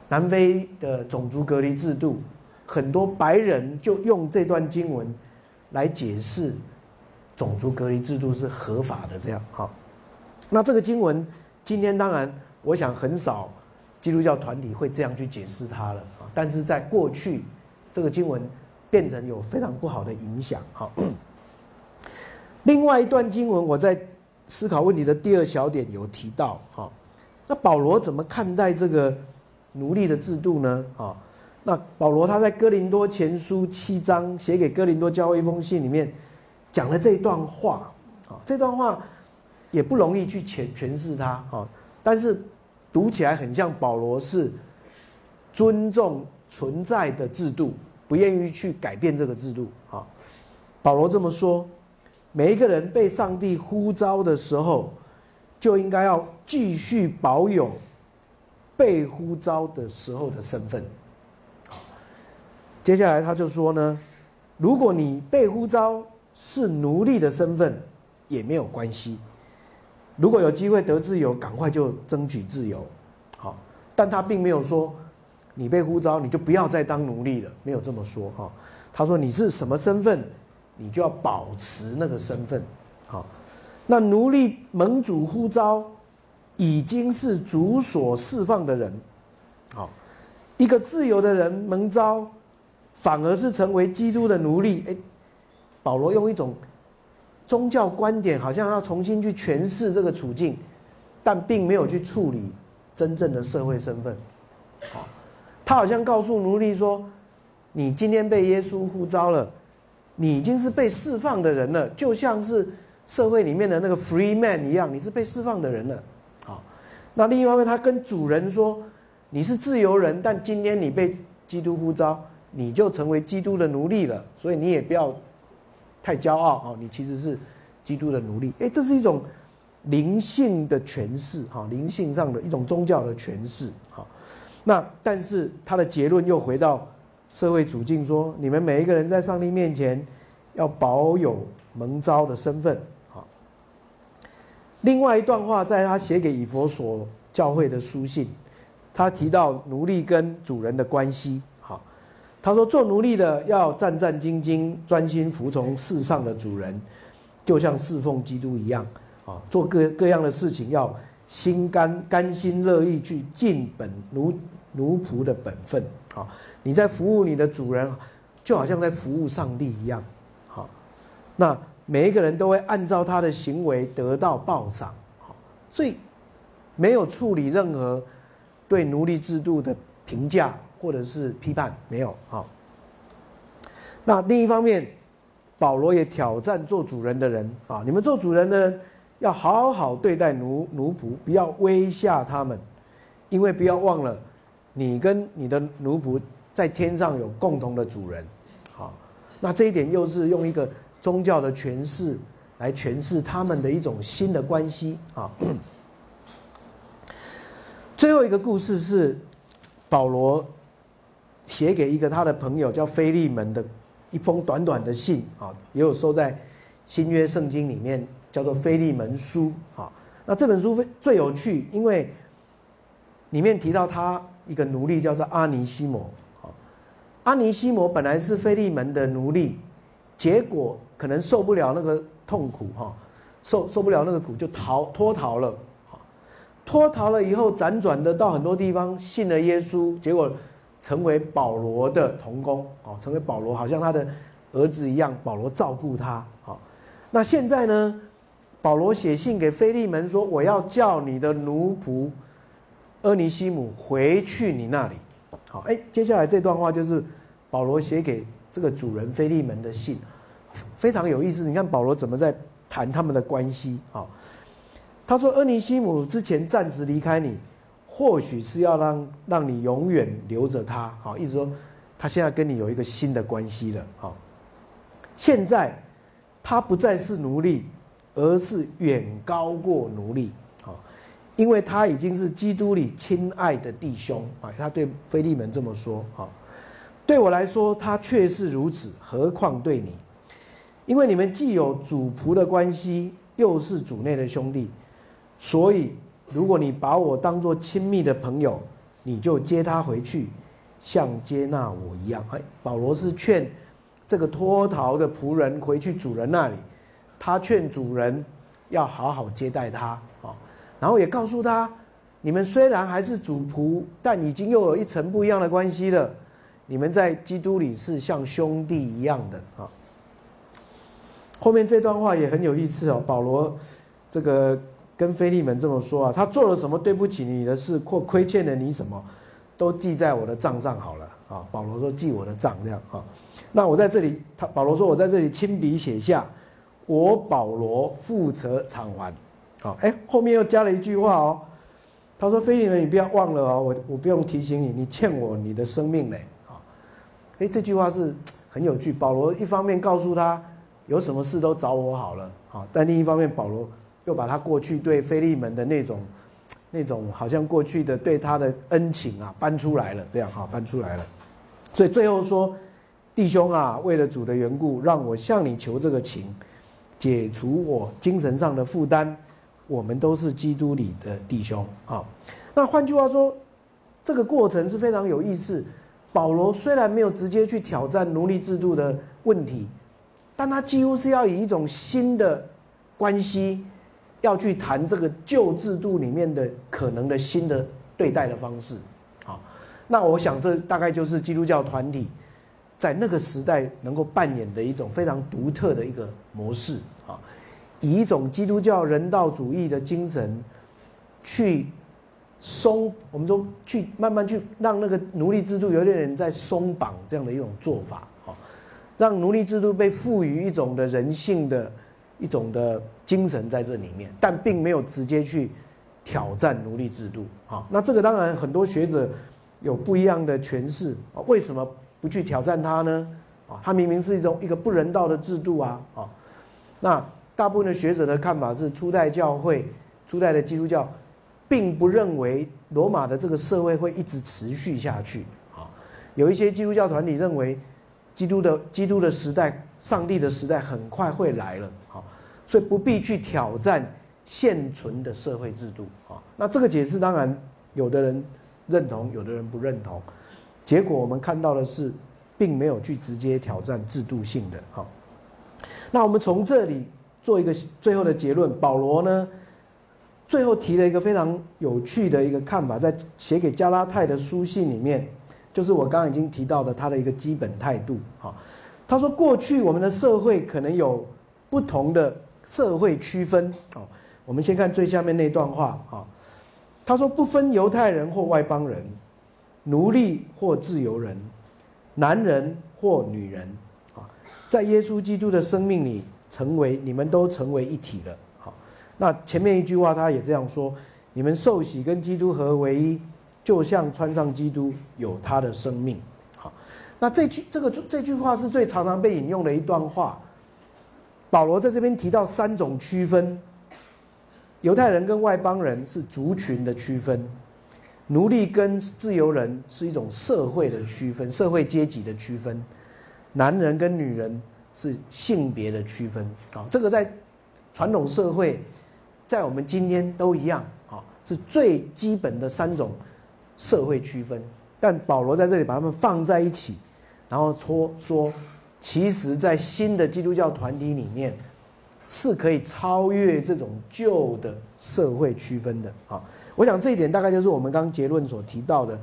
Speaker 2: 南非的种族隔离制度，很多白人就用这段经文来解释种族隔离制度是合法的。这样，好，那这个经文今天当然，我想很少基督教团体会这样去解释它了啊。但是在过去，这个经文变成有非常不好的影响。好，另外一段经文，我在。思考问题的第二小点有提到，哈，那保罗怎么看待这个奴隶的制度呢？啊，那保罗他在哥林多前书七章写给哥林多教会一封信里面讲了这一段话，啊，这段话也不容易去诠诠释它，啊，但是读起来很像保罗是尊重存在的制度，不愿意去改变这个制度，啊，保罗这么说。每一个人被上帝呼召的时候，就应该要继续保有被呼召的时候的身份。接下来他就说呢，如果你被呼召是奴隶的身份，也没有关系。如果有机会得自由，赶快就争取自由。好，但他并没有说你被呼召你就不要再当奴隶了，没有这么说哈。他说你是什么身份？你就要保持那个身份，好。那奴隶盟主呼召，已经是主所释放的人，好。一个自由的人蒙召，反而是成为基督的奴隶。哎，保罗用一种宗教观点，好像要重新去诠释这个处境，但并没有去处理真正的社会身份。好，他好像告诉奴隶说：“你今天被耶稣呼召了。”你已经是被释放的人了，就像是社会里面的那个 free man 一样，你是被释放的人了。好，那另一方面，他跟主人说：“你是自由人，但今天你被基督呼召，你就成为基督的奴隶了。所以你也不要太骄傲哦，你其实是基督的奴隶。哎，这是一种灵性的诠释哈，灵性上的一种宗教的诠释哈。那但是他的结论又回到社会处境，说你们每一个人在上帝面前要保有蒙召的身份。”另外一段话，在他写给以佛所教会的书信，他提到奴隶跟主人的关系。他说做奴隶的要战战兢兢，专心服从世上的主人，就像侍奉基督一样。啊，做各各样的事情要心甘甘心乐意去尽本奴奴仆的本分。啊，你在服务你的主人，就好像在服务上帝一样。好，那。每一个人都会按照他的行为得到报赏，好，所以没有处理任何对奴隶制度的评价或者是批判，没有好。那另一方面，保罗也挑战做主人的人啊，你们做主人的人要好好对待奴奴仆，不要威吓他们，因为不要忘了，你跟你的奴仆在天上有共同的主人，好，那这一点又是用一个。宗教的诠释来诠释他们的一种新的关系啊。最后一个故事是保罗写给一个他的朋友叫菲利门的一封短短的信啊，也有收在新约圣经里面，叫做《菲利门书》啊。那这本书最最有趣，因为里面提到他一个奴隶叫做阿尼西摩啊。阿尼西摩本来是菲利门的奴隶，结果。可能受不了那个痛苦哈，受受不了那个苦就逃脱逃了啊，脱逃了以后辗转的到很多地方信了耶稣，结果成为保罗的童工哦，成为保罗好像他的儿子一样，保罗照顾他好。那现在呢，保罗写信给菲利门说，我要叫你的奴仆阿尼西姆回去你那里。好，哎，接下来这段话就是保罗写给这个主人菲利门的信。非常有意思，你看保罗怎么在谈他们的关系啊？他说：“阿尼西姆之前暂时离开你，或许是要让让你永远留着他。好，意思说他现在跟你有一个新的关系了。好，现在他不再是奴隶，而是远高过奴隶。好，因为他已经是基督里亲爱的弟兄啊。他对菲利门这么说。好，对我来说，他确是如此，何况对你？”因为你们既有主仆的关系，又是主内的兄弟，所以如果你把我当做亲密的朋友，你就接他回去，像接纳我一样。哎，保罗是劝这个脱逃的仆人回去主人那里，他劝主人要好好接待他啊，然后也告诉他，你们虽然还是主仆，但已经又有一层不一样的关系了，你们在基督里是像兄弟一样的啊。后面这段话也很有意思哦，保罗这个跟菲利门这么说啊，他做了什么对不起你的事或亏欠了你什么，都记在我的账上好了啊。保罗说记我的账这样啊。那我在这里，他保罗说我在这里亲笔写下，我保罗负责偿还。好，哎，后面又加了一句话哦，他说菲利门你不要忘了哦，我我不用提醒你，你欠我你的生命嘞啊。哎，这句话是 很有趣，保罗一方面告诉他。有什么事都找我好了，好。但另一方面，保罗又把他过去对菲利门的那种、那种好像过去的对他的恩情啊搬出来了，这样哈搬出来了。所以最后说，弟兄啊，为了主的缘故，让我向你求这个情，解除我精神上的负担。我们都是基督里的弟兄啊。那换句话说，这个过程是非常有意思。保罗虽然没有直接去挑战奴隶制度的问题。但他几乎是要以一种新的关系，要去谈这个旧制度里面的可能的新的对待的方式，好，那我想这大概就是基督教团体在那个时代能够扮演的一种非常独特的一个模式啊，以一种基督教人道主义的精神去松，我们都去慢慢去让那个奴隶制度有点人在松绑这样的一种做法。让奴隶制度被赋予一种的人性的一种的精神在这里面，但并没有直接去挑战奴隶制度。好，那这个当然很多学者有不一样的诠释啊，为什么不去挑战它呢？啊，它明明是一种一个不人道的制度啊！啊，那大部分的学者的看法是，初代教会、初代的基督教，并不认为罗马的这个社会会一直持续下去。啊，有一些基督教团体认为，基督的基督的时代、上帝的时代很快会来了。好，所以不必去挑战现存的社会制度。啊，那这个解释当然有的人认同，有的人不认同。结果我们看到的是。并没有去直接挑战制度性的，哈。那我们从这里做一个最后的结论。保罗呢，最后提了一个非常有趣的一个看法，在写给加拉太的书信里面，就是我刚刚已经提到的他的一个基本态度，哈。他说，过去我们的社会可能有不同的社会区分，哦。我们先看最下面那段话，啊。他说，不分犹太人或外邦人，奴隶或自由人。男人或女人，啊，在耶稣基督的生命里，成为你们都成为一体了。好，那前面一句话他也这样说：你们受洗跟基督合为一，就像穿上基督，有他的生命。好，那这句这个这句话是最常常被引用的一段话。保罗在这边提到三种区分：犹太人跟外邦人是族群的区分。奴隶跟自由人是一种社会的区分，社会阶级的区分；男人跟女人是性别的区分。啊，这个在传统社会，在我们今天都一样。啊，是最基本的三种社会区分。但保罗在这里把它们放在一起，然后说说，其实，在新的基督教团体里面，是可以超越这种旧的社会区分的。啊。我想这一点大概就是我们刚结论所提到的，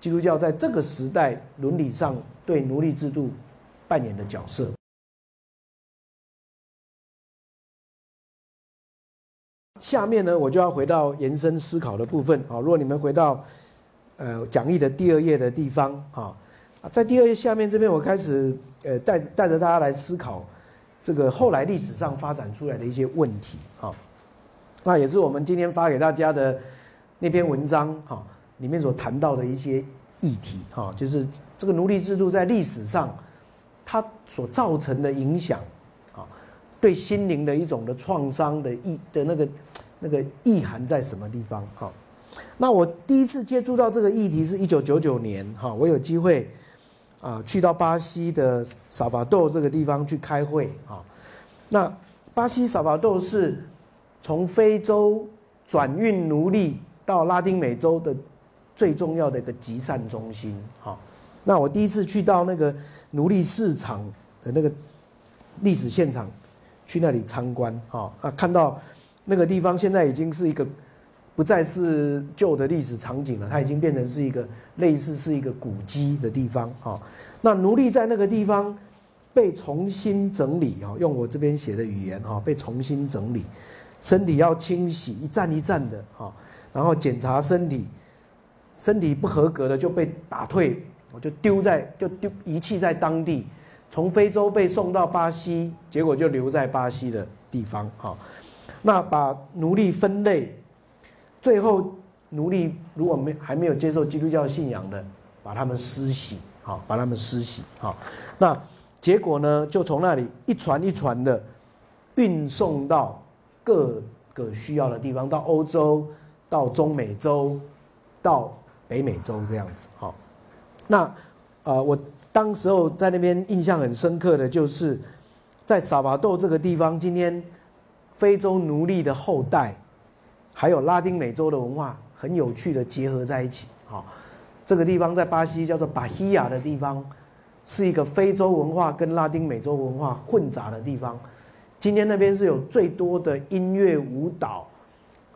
Speaker 2: 基督教在这个时代伦理上对奴隶制度扮演的角色。下面呢，我就要回到延伸思考的部分啊。如果你们回到呃讲义的第二页的地方啊，在第二页下面这边，我开始呃带带着大家来思考这个后来历史上发展出来的一些问题啊。那也是我们今天发给大家的。那篇文章哈里面所谈到的一些议题哈，就是这个奴隶制度在历史上它所造成的影响啊，对心灵的一种的创伤的意的那个那个意涵在什么地方哈？那我第一次接触到这个议题是一九九九年哈，我有机会啊去到巴西的萨法豆这个地方去开会啊。那巴西萨法豆是从非洲转运奴隶。到拉丁美洲的最重要的一个集散中心，好，那我第一次去到那个奴隶市场的那个历史现场，去那里参观，哈啊，看到那个地方现在已经是一个不再是旧的历史场景了，它已经变成是一个类似是一个古迹的地方，哈。那奴隶在那个地方被重新整理，哈，用我这边写的语言，哈，被重新整理，身体要清洗，一站一站的，哈。然后检查身体，身体不合格的就被打退，我就丢在就丢遗弃在当地，从非洲被送到巴西，结果就留在巴西的地方。哈，那把奴隶分类，最后奴隶如果没还没有接受基督教信仰的，把他们施洗，好，把他们施洗，好，那结果呢，就从那里一船一船的运送到各个需要的地方，到欧洲。到中美洲，到北美洲这样子，好，那呃，我当时候在那边印象很深刻的就是，在萨瓦豆这个地方，今天非洲奴隶的后代，还有拉丁美洲的文化很有趣的结合在一起，好，这个地方在巴西叫做巴西亚的地方，是一个非洲文化跟拉丁美洲文化混杂的地方，今天那边是有最多的音乐舞蹈。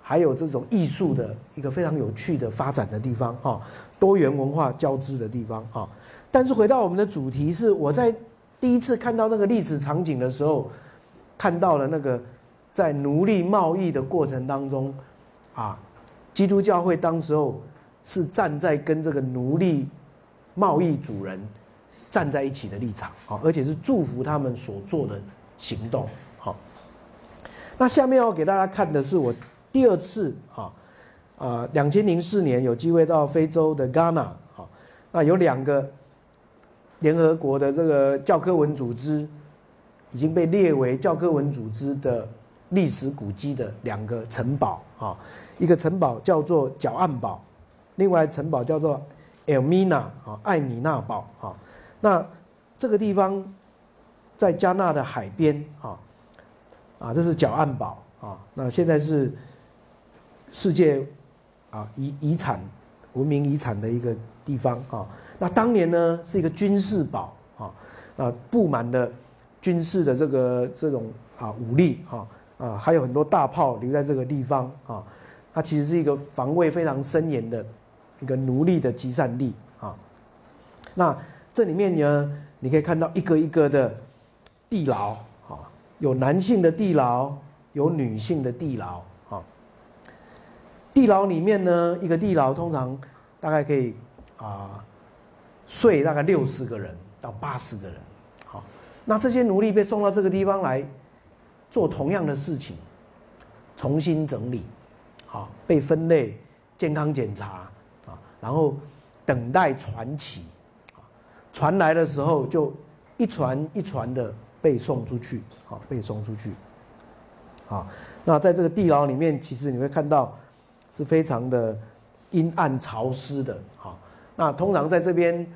Speaker 2: 还有这种艺术的一个非常有趣的发展的地方哈，多元文化交织的地方哈。但是回到我们的主题是，我在第一次看到那个历史场景的时候，看到了那个在奴隶贸易的过程当中，啊，基督教会当时候是站在跟这个奴隶贸易主人站在一起的立场啊，而且是祝福他们所做的行动好。那下面要给大家看的是我。第二次哈，啊，两千零四年有机会到非洲的戛纳，好，那有两个联合国的这个教科文组织已经被列为教科文组织的历史古迹的两个城堡啊，一个城堡叫做角岸堡，另外城堡叫做 Elmina 啊，艾米纳堡啊，那这个地方在加纳的海边啊，啊，这是角岸堡啊，那现在是世界。啊，遗遗产、文明遗产的一个地方啊。那当年呢，是一个军事堡啊，啊，布满了军事的这个这种啊武力哈啊，还有很多大炮留在这个地方啊。它其实是一个防卫非常森严的一个奴隶的集散地啊。那这里面呢，你可以看到一个一个的地牢啊，有男性的地牢，有女性的地牢啊。地牢里面呢，一个地牢通常大概可以啊睡大概六十个人到八十个人，好，那这些奴隶被送到这个地方来做同样的事情，重新整理，好，被分类、健康检查啊，然后等待传奇，传来的时候就一传一传的被送出去，好，被送出去，好，那在这个地牢里面，其实你会看到。是非常的阴暗潮湿的，好，那通常在这边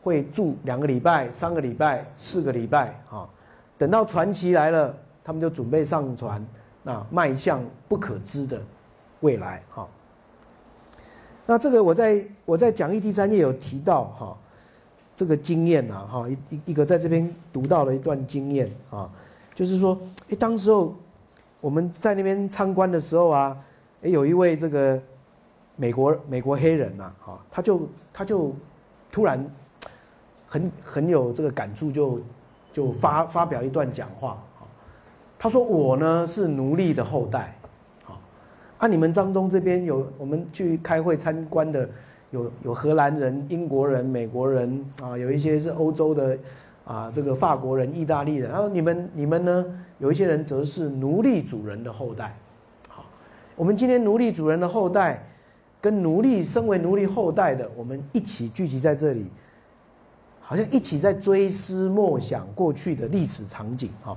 Speaker 2: 会住两个礼拜、三个礼拜、四个礼拜，哈，等到传奇来了，他们就准备上船，那迈向不可知的未来，哈。那这个我在我在讲义第三页有提到，哈，这个经验呐，哈，一一一个在这边读到了一段经验啊，就是说，哎，当时候我们在那边参观的时候啊。哎，有一位这个美国美国黑人呐，哈，他就他就突然很很有这个感触，就就发发表一段讲话，他说我呢是奴隶的后代，好，啊，你们张东这边有我们去开会参观的，有有荷兰人、英国人、美国人啊，有一些是欧洲的啊，这个法国人、意大利人，然后你们你们呢，有一些人则是奴隶主人的后代。好我们今天奴隶主人的后代，跟奴隶身为奴隶后代的，我们一起聚集在这里，好像一起在追思默想过去的历史场景。哈，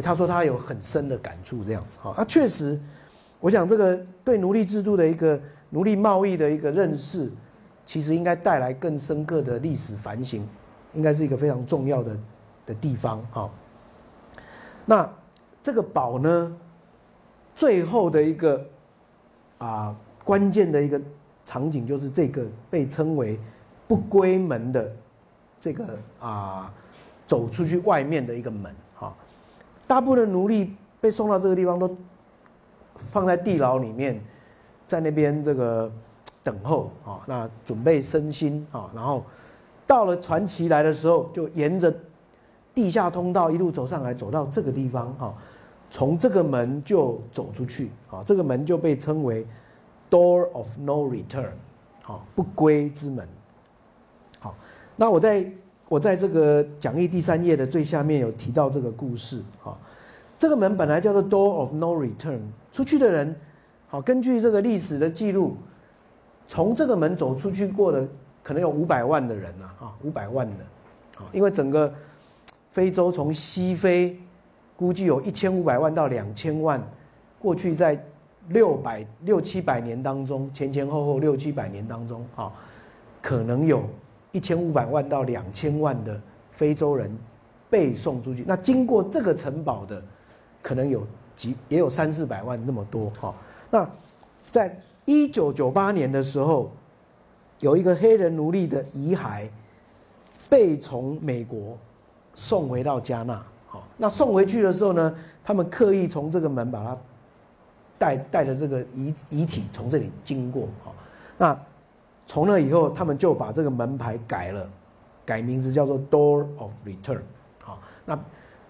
Speaker 2: 他说他有很深的感触，这样子。哈，啊，确实，我想这个对奴隶制度的一个奴隶贸易的一个认识，其实应该带来更深刻的历史反省，应该是一个非常重要的的地方。哈，那这个宝呢？最后的一个啊关键的一个场景，就是这个被称为不归门的这个啊走出去外面的一个门。大部分的奴隶被送到这个地方，都放在地牢里面，在那边这个等候啊，那准备身心啊，然后到了传奇来的时候，就沿着地下通道一路走上来，走到这个地方啊。从这个门就走出去，啊，这个门就被称为 “door of no return”，好，不归之门。好，那我在我在这个讲义第三页的最下面有提到这个故事，啊，这个门本来叫做 “door of no return”，出去的人，好，根据这个历史的记录，从这个门走出去过的可能有五百万的人呐，啊，五百万的，啊，因为整个非洲从西非。估计有一千五百万到两千万，过去在六百六七百年当中，前前后后六七百年当中，啊，可能有一千五百万到两千万的非洲人被送出去。那经过这个城堡的，可能有几也有三四百万那么多，哈。那在一九九八年的时候，有一个黑人奴隶的遗骸被从美国送回到加纳。好，那送回去的时候呢，他们刻意从这个门把它带带着这个遗遗体从这里经过。好，那从那以后，他们就把这个门牌改了，改名字叫做 Door of Return。好，那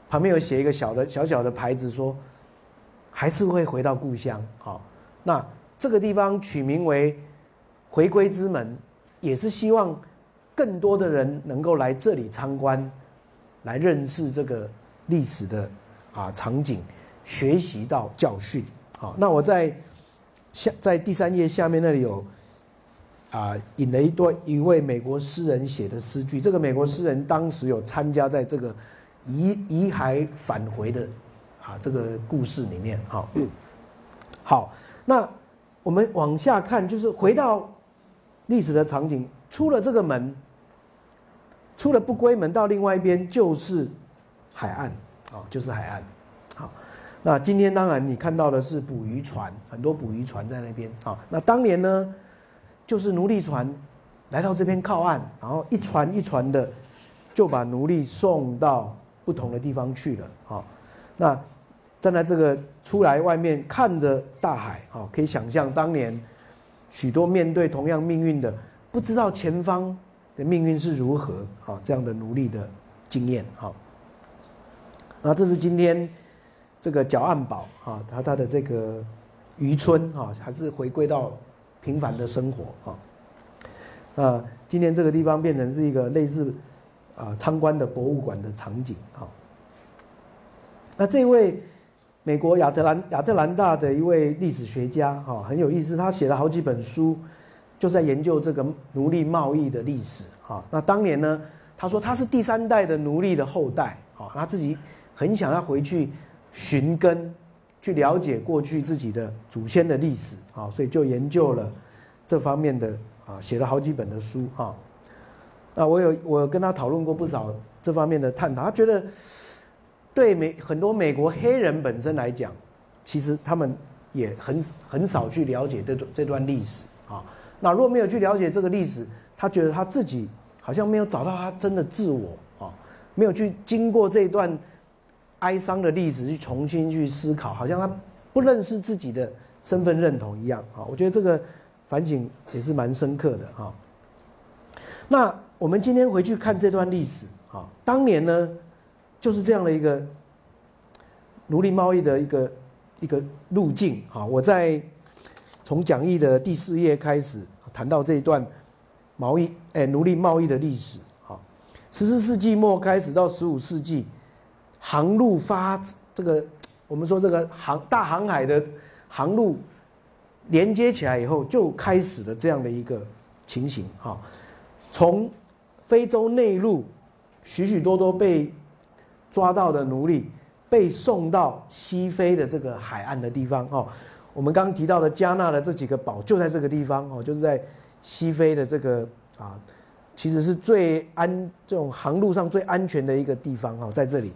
Speaker 2: 旁边有写一个小的小小的牌子说，还是会回到故乡。好，那这个地方取名为回归之门，也是希望更多的人能够来这里参观，来认识这个。历史的啊场景，学习到教训。好，那我在下在第三页下面那里有啊引了一段一位美国诗人写的诗句，这个美国诗人当时有参加在这个遗遗骸返回的啊这个故事里面，好，好，那我们往下看，就是回到历史的场景，出了这个门，出了不归门，到另外一边就是海岸，啊，就是海岸。那今天当然你看到的是捕鱼船，很多捕鱼船在那边啊。那当年呢，就是奴隶船来到这边靠岸，然后一船一船的就把奴隶送到不同的地方去了啊。那站在这个出来外面看着大海啊，可以想象当年许多面对同样命运的，不知道前方的命运是如何啊，这样的奴隶的经验啊。那这是今天。这个角岸堡啊，它它的这个渔村啊，还是回归到平凡的生活啊。那今天这个地方变成是一个类似啊参观的博物馆的场景啊。那这位美国亚特兰亚特兰大的一位历史学家哈，很有意思，他写了好几本书，就在研究这个奴隶贸易的历史啊。那当年呢，他说他是第三代的奴隶的后代啊，他自己很想要回去。寻根，去了解过去自己的祖先的历史啊，所以就研究了这方面的啊，写了好几本的书啊。那我有我跟他讨论过不少这方面的探讨，他觉得对美很多美国黑人本身来讲，其实他们也很很少去了解这段这段历史啊。那如果没有去了解这个历史，他觉得他自己好像没有找到他真的自我啊，没有去经过这一段。哀伤的历史去重新去思考，好像他不认识自己的身份认同一样啊！我觉得这个反省也是蛮深刻的哈。那我们今天回去看这段历史啊，当年呢就是这样的一个奴隶贸易的一个一个路径啊。我在从讲义的第四页开始谈到这一段贸易哎奴隶贸易的历史啊，十四世纪末开始到十五世纪。航路发这个，我们说这个航大航海的航路连接起来以后，就开始了这样的一个情形哈。从非洲内陆许许多多被抓到的奴隶，被送到西非的这个海岸的地方哦。我们刚提到的加纳的这几个堡就在这个地方哦，就是在西非的这个啊，其实是最安这种航路上最安全的一个地方哈，在这里。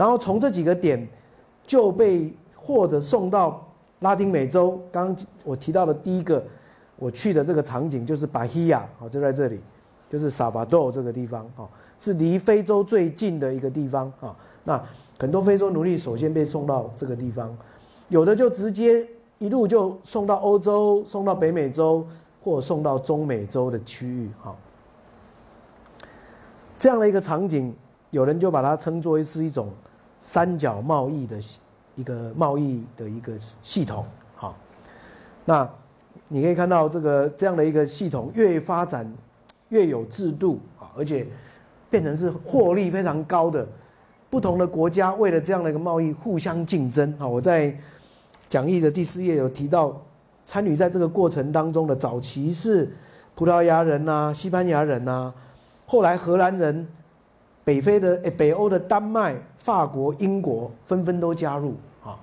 Speaker 2: 然后从这几个点就被或者送到拉丁美洲。刚刚我提到的第一个我去的这个场景就是巴希亚，好就在这里，就是萨巴多这个地方，啊，是离非洲最近的一个地方，啊，那很多非洲奴隶首先被送到这个地方，有的就直接一路就送到欧洲，送到北美洲，或送到中美洲的区域，哈，这样的一个场景，有人就把它称作是一种。三角贸易的一个贸易的一个系统，好，那你可以看到这个这样的一个系统越发展越有制度啊，而且变成是获利非常高的。不同的国家为了这样的一个贸易互相竞争啊，我在讲义的第四页有提到，参与在这个过程当中的早期是葡萄牙人呐、西班牙人呐，后来荷兰人。北非的诶，北欧的丹麦、法国、英国纷纷都加入啊。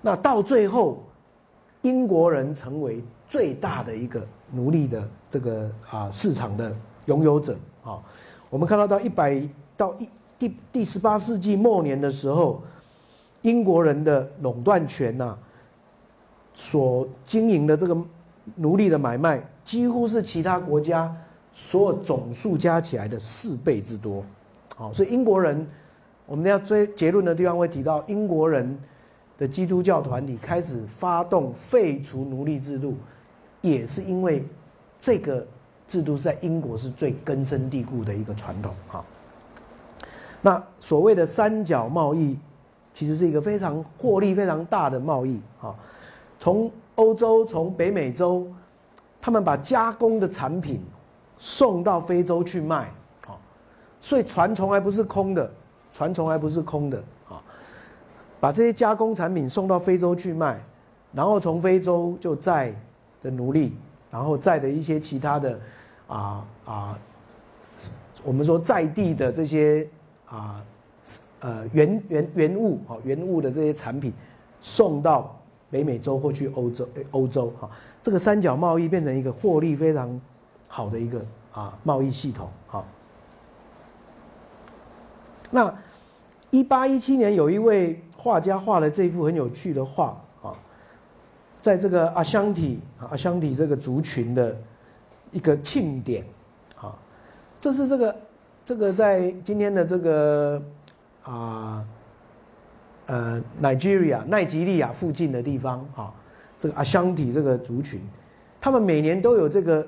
Speaker 2: 那到最后，英国人成为最大的一个奴隶的这个啊市场的拥有者啊。我们看到到一百到一第第十八世纪末年的时候，英国人的垄断权呐，所经营的这个奴隶的买卖，几乎是其他国家所有总数加起来的四倍之多。好，所以英国人，我们要追结论的地方会提到，英国人的基督教团体开始发动废除奴隶制度，也是因为这个制度在英国是最根深蒂固的一个传统。哈，那所谓的三角贸易，其实是一个非常获利非常大的贸易。哈，从欧洲、从北美洲，他们把加工的产品送到非洲去卖。所以船从来不是空的，船从来不是空的啊！把这些加工产品送到非洲去卖，然后从非洲就载的奴隶，然后载的一些其他的啊啊，我们说在地的这些啊呃原原原物啊原物的这些产品送到北美洲或去欧洲欧洲哈，这个三角贸易变成一个获利非常好的一个啊贸易系统哈。那一八一七年有一位画家画了这幅很有趣的画啊。在这个阿香体阿香体这个族群的一个庆典，啊，这是这个这个在今天的这个啊呃 Nigeria 奈及利亚附近的地方，啊，这个阿香体这个族群，他们每年都有这个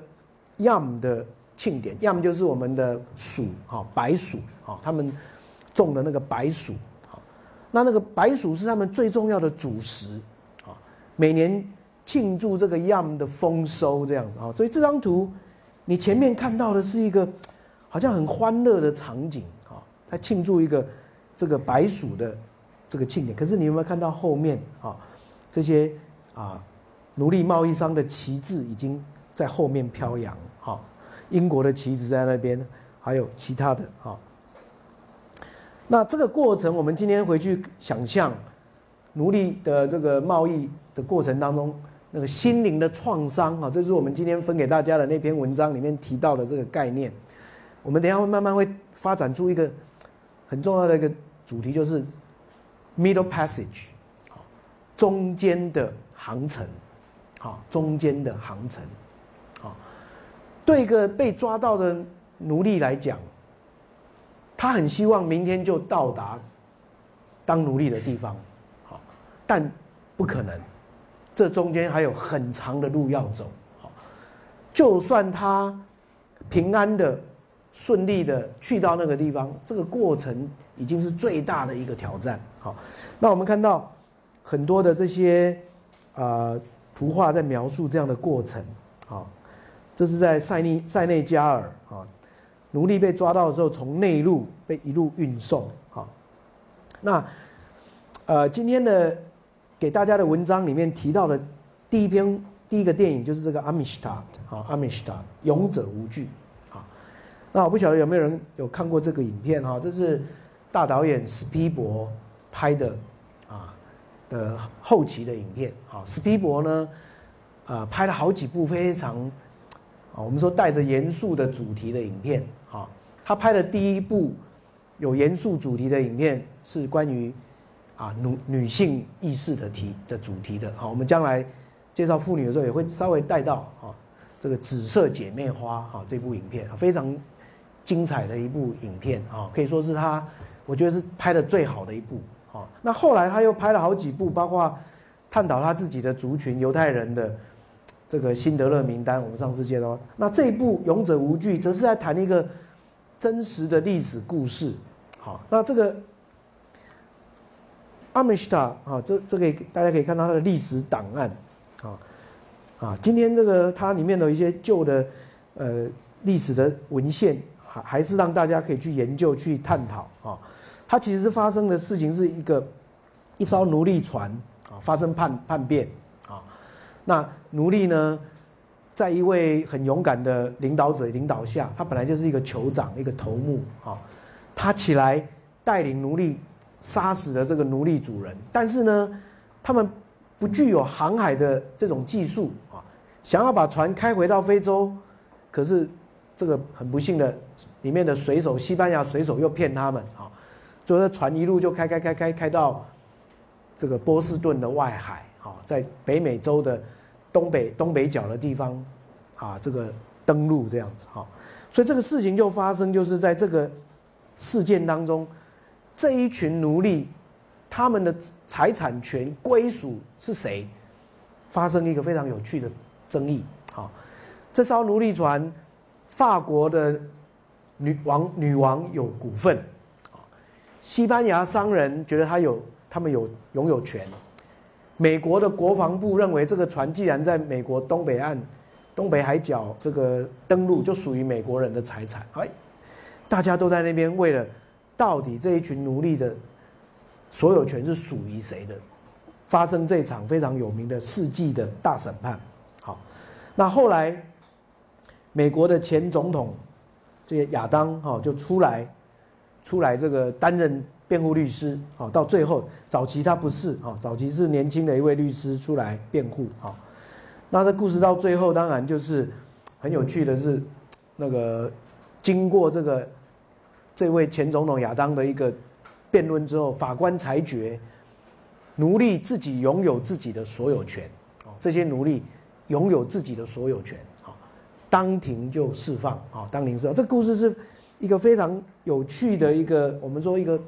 Speaker 2: Yam 的庆典要么就是我们的鼠，哈，白鼠，哈，他们种的那个白薯，好，那那个白薯是他们最重要的主食。每年庆祝这个样的丰收，这样子啊，所以这张图你前面看到的是一个好像很欢乐的场景啊，在庆祝一个这个白薯的这个庆典。可是你有没有看到后面啊这些啊奴隶贸易商的旗帜已经在后面飘扬？哈，英国的旗子在那边，还有其他的哈。那这个过程，我们今天回去想象奴隶的这个贸易。的过程当中，那个心灵的创伤啊，这是我们今天分给大家的那篇文章里面提到的这个概念。我们等下会慢慢会发展出一个很重要的一个主题，就是 middle passage，中间的航程，好，中间的航程，好，对一个被抓到的奴隶来讲，他很希望明天就到达当奴隶的地方，好，但不可能。这中间还有很长的路要走，好，就算他平安的、顺利的去到那个地方，这个过程已经是最大的一个挑战。好，那我们看到很多的这些啊图画在描述这样的过程。好，这是在塞内塞内加尔，奴隶被抓到的时候，从内陆被一路运送。好，那呃今天的。给大家的文章里面提到的第一篇第一个电影就是这个《阿米什塔》啊，《阿米什塔》勇者无惧啊。那我不晓得有没有人有看过这个影片哈？这是大导演斯皮伯拍的啊的后期的影片。好，斯皮伯呢啊拍了好几部非常啊我们说带着严肃的主题的影片。他拍的第一部有严肃主题的影片是关于。啊，女女性意识的题的主题的，好，我们将来介绍妇女的时候也会稍微带到啊，这个紫色姐妹花哈这部影片非常精彩的一部影片啊，可以说是他我觉得是拍的最好的一部啊。那后来他又拍了好几部，包括探讨他自己的族群犹太人的这个辛德勒名单，我们上次介绍。那这一部勇者无惧，则是在谈一个真实的历史故事。好，那这个。阿米什塔啊，这这个大家可以看到它的历史档案，啊啊，今天这个它里面的一些旧的呃历史的文献，还还是让大家可以去研究去探讨啊。它其实发生的事情是一个一艘奴隶船啊发生叛叛变啊，那奴隶呢在一位很勇敢的领导者领导下，他本来就是一个酋长一个头目啊，他起来带领奴隶。杀死了这个奴隶主人，但是呢，他们不具有航海的这种技术啊，想要把船开回到非洲，可是这个很不幸的，里面的水手，西班牙水手又骗他们啊，所以船一路就开开开开开到这个波士顿的外海啊，在北美洲的东北东北角的地方啊，这个登陆这样子哈，所以这个事情就发生，就是在这个事件当中。这一群奴隶，他们的财产权归属是谁？发生一个非常有趣的争议。好，这艘奴隶船，法国的女王女王有股份，西班牙商人觉得他有，他们有拥有权。美国的国防部认为这个船既然在美国东北岸、东北海角这个登陆，就属于美国人的财产。哎，大家都在那边为了。到底这一群奴隶的所有权是属于谁的？发生这场非常有名的世纪的大审判。好，那后来美国的前总统这个亚当哈就出来出来这个担任辩护律师。好，到最后早期他不是啊，早期是年轻的一位律师出来辩护。好，那这故事到最后当然就是很有趣的是那个经过这个这位前总统亚当的一个辩论之后，法官裁决。奴隶自己拥有自己的所有权，哦，这些奴隶拥有自己的所有权，当庭就释放，啊，当庭释放。这故事是一个非常有趣的一个，我们说一个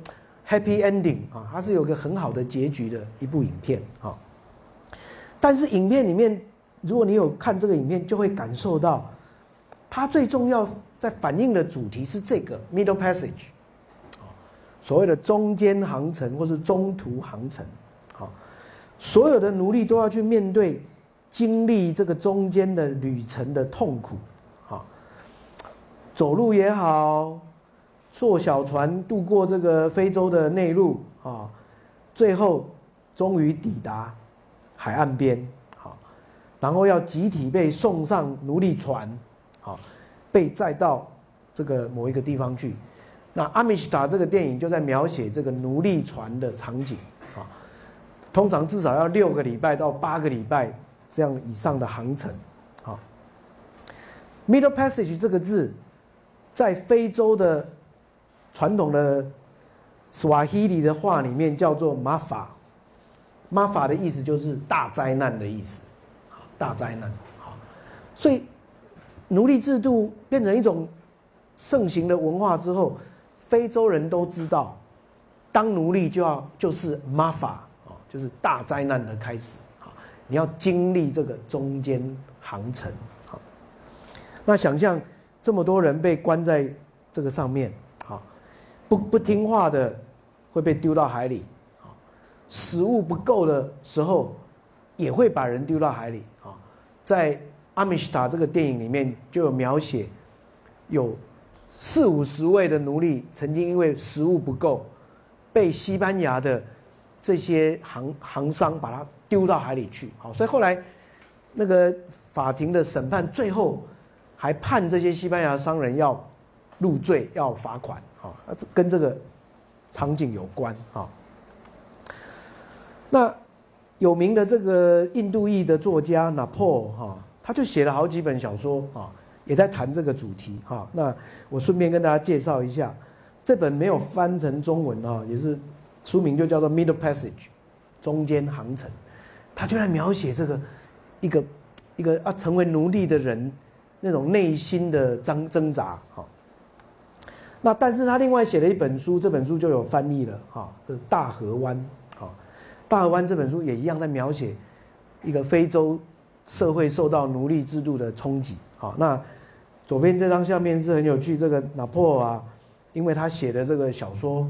Speaker 2: happy ending 啊，它是有个很好的结局的一部影片，啊。但是影片里面，如果你有看这个影片，就会感受到，它最重要在反映的主题是这个 middle passage，所谓的中间航程或是中途航程。所有的奴隶都要去面对、经历这个中间的旅程的痛苦，啊，走路也好，坐小船渡过这个非洲的内陆啊，最后终于抵达海岸边，好，然后要集体被送上奴隶船，好，被载到这个某一个地方去。那《阿米什塔》这个电影就在描写这个奴隶船的场景啊。通常至少要六个礼拜到八个礼拜这样以上的航程，好。Middle Passage 这个字，在非洲的传统的 Swahili 的话里面叫做 “Mafa”，Mafa 的意思就是大灾难的意思，大灾难。所以奴隶制度变成一种盛行的文化之后，非洲人都知道，当奴隶就要就是 Mafa。就是大灾难的开始，好，你要经历这个中间航程，那想象这么多人被关在这个上面，不不听话的会被丢到海里，啊，食物不够的时候也会把人丢到海里，啊，在《阿米什塔》这个电影里面就有描写，有四五十位的奴隶曾经因为食物不够，被西班牙的。这些行行商把他丢到海里去，好，所以后来那个法庭的审判最后还判这些西班牙商人要入罪、要罚款，啊，这跟这个场景有关，啊。那有名的这个印度裔的作家拿破哈，他就写了好几本小说，啊，也在谈这个主题，哈。那我顺便跟大家介绍一下，这本没有翻成中文，啊，也是。书名就叫做《Middle Passage》，中间航程，他就在描写这个一个一个啊成为奴隶的人那种内心的挣挣扎。哈，那但是他另外写了一本书，这本书就有翻译了。哈，是《大河湾》。哈，《大河湾》这本书也一样在描写一个非洲社会受到奴隶制度的冲击。好，那左边这张相片是很有趣，这个拿破啊，因为他写的这个小说。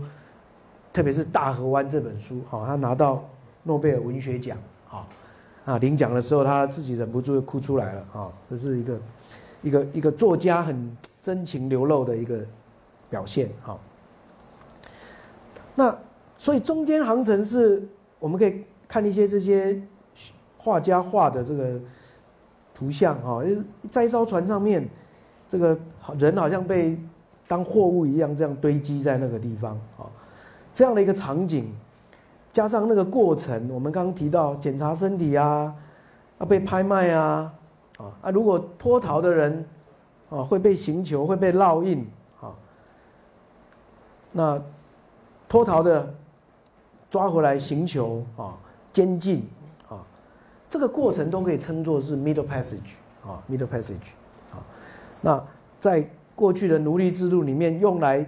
Speaker 2: 特别是《大河湾》这本书，好，他拿到诺贝尔文学奖，好，啊，领奖的时候他自己忍不住就哭出来了，啊，这是一个一个一个作家很真情流露的一个表现，哈。那所以中间航程是我们可以看一些这些画家画的这个图像，哈，在一艘船上面，这个人好像被当货物一样这样堆积在那个地方，啊。这样的一个场景，加上那个过程，我们刚刚提到检查身体啊，啊被拍卖啊，啊啊如果脱逃的人，啊会被刑求，会被烙印，那脱逃的抓回来刑求啊监禁啊，这个过程都可以称作是 middle passage 啊 middle passage 啊，那在过去的奴隶制度里面用来。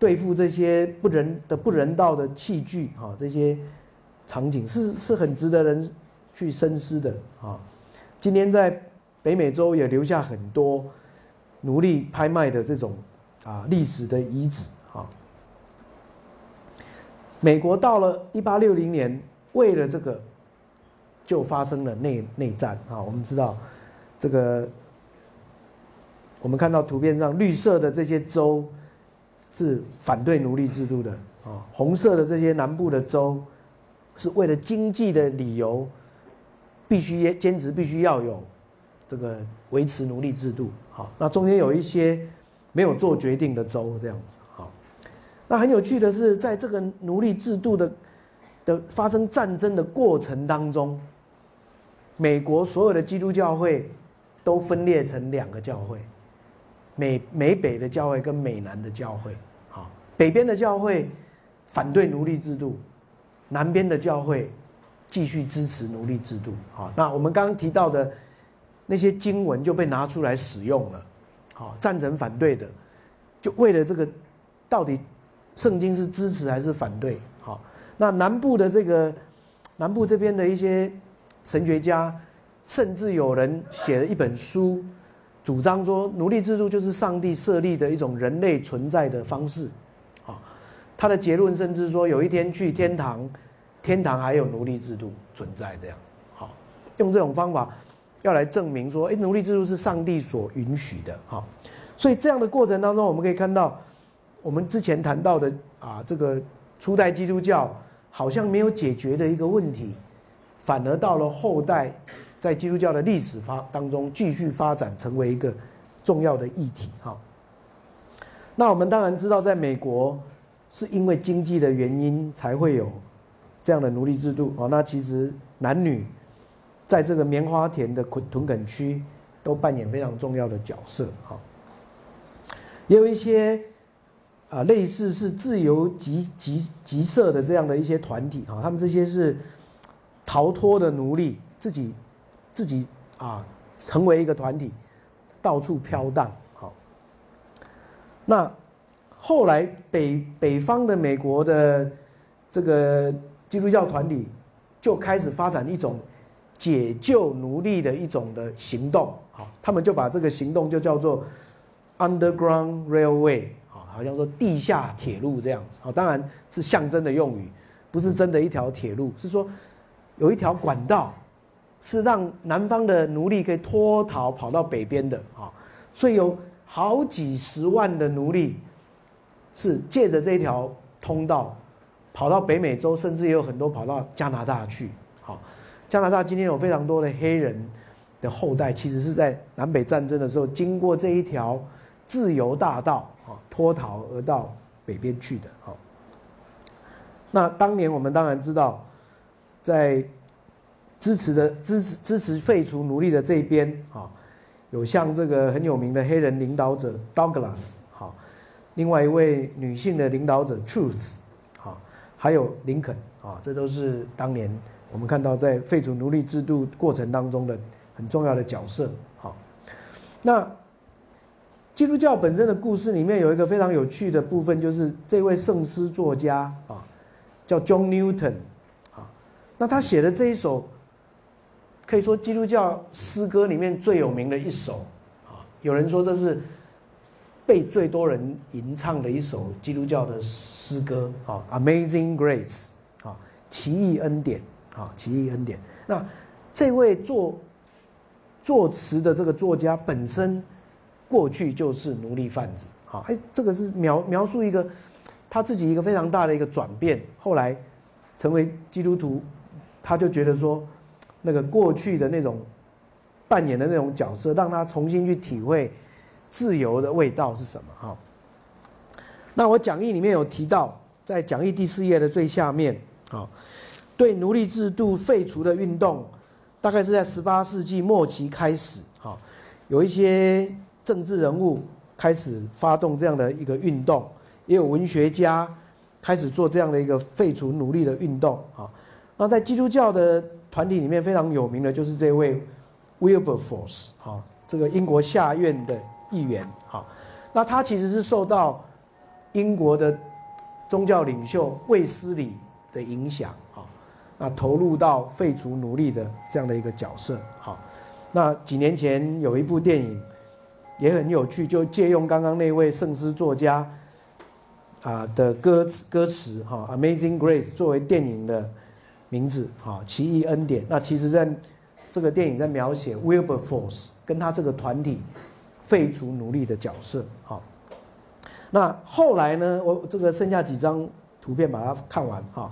Speaker 2: 对付这些不人的不人道的器具，啊，这些场景是是很值得人去深思的，啊。今天在北美洲也留下很多奴隶拍卖的这种啊历史的遗址，美国到了一八六零年，为了这个就发生了内内战，啊。我们知道这个，我们看到图片上绿色的这些州。是反对奴隶制度的啊，红色的这些南部的州是为了经济的理由，必须坚持必须要有这个维持奴隶制度。好，那中间有一些没有做决定的州这样子。那很有趣的是，在这个奴隶制度的的发生战争的过程当中，美国所有的基督教会都分裂成两个教会，美美北的教会跟美南的教会。好，北边的教会反对奴隶制度。南边的教会继续支持奴隶制度，好，那我们刚刚提到的那些经文就被拿出来使用了，好，赞成反对的，就为了这个，到底圣经是支持还是反对？好，那南部的这个南部这边的一些神学家，甚至有人写了一本书，主张说奴隶制度就是上帝设立的一种人类存在的方式。好他的结论甚至说，有一天去天堂，天堂还有奴隶制度存在，这样，好，用这种方法要来证明说，哎，奴隶制度是上帝所允许的，好，所以这样的过程当中，我们可以看到，我们之前谈到的啊，这个初代基督教好像没有解决的一个问题，反而到了后代，在基督教的历史发当中继续发展成为一个重要的议题，哈。那我们当然知道，在美国。是因为经济的原因才会有这样的奴隶制度哦。那其实男女在这个棉花田的屯屯垦区都扮演非常重要的角色哈。也有一些啊类似是自由集集集社的这样的一些团体啊，他们这些是逃脱的奴隶，自己自己啊成为一个团体，到处飘荡好。那。后来北北方的美国的这个基督教团体就开始发展一种解救奴隶的一种的行动，好，他们就把这个行动就叫做 Underground Railway，好，像说地下铁路这样子，好，当然是象征的用语，不是真的一条铁路，是说有一条管道是让南方的奴隶可以脱逃跑到北边的，啊，所以有好几十万的奴隶。是借着这一条通道，跑到北美洲，甚至也有很多跑到加拿大去。好，加拿大今天有非常多的黑人的后代，其实是在南北战争的时候经过这一条自由大道，脱逃而到北边去的。好，那当年我们当然知道，在支持的支持支持废除奴隶的这一边啊，有像这个很有名的黑人领导者 Douglas。另外一位女性的领导者 Truth，好，还有林肯啊，这都是当年我们看到在废除奴隶制度过程当中的很重要的角色。好，那基督教本身的故事里面有一个非常有趣的部分，就是这位圣诗作家啊，叫 John Newton，啊，那他写的这一首可以说基督教诗歌里面最有名的一首啊，有人说这是。被最多人吟唱的一首基督教的诗歌啊，《Amazing Grace》啊，奇异恩典啊，奇异恩典。那这位作作词的这个作家本身过去就是奴隶贩子好，哎，这个是描描述一个他自己一个非常大的一个转变，后来成为基督徒，他就觉得说那个过去的那种扮演的那种角色，让他重新去体会。自由的味道是什么？哈，那我讲义里面有提到，在讲义第四页的最下面，啊，对奴隶制度废除的运动，大概是在十八世纪末期开始，哈，有一些政治人物开始发动这样的一个运动，也有文学家开始做这样的一个废除奴隶的运动，啊，那在基督教的团体里面非常有名的就是这位 Wilberforce，哈，这个英国下院的。议员，好，那他其实是受到英国的宗教领袖卫斯理的影响，啊，那投入到废除奴隶的这样的一个角色，好，那几年前有一部电影也很有趣，就借用刚刚那位圣诗作家啊的歌词歌词，哈，Amazing Grace 作为电影的名字，哈，奇异恩典。那其实在这个电影在描写 Wilberforce 跟他这个团体。废除奴隶的角色，哈。那后来呢？我这个剩下几张图片把它看完，哈。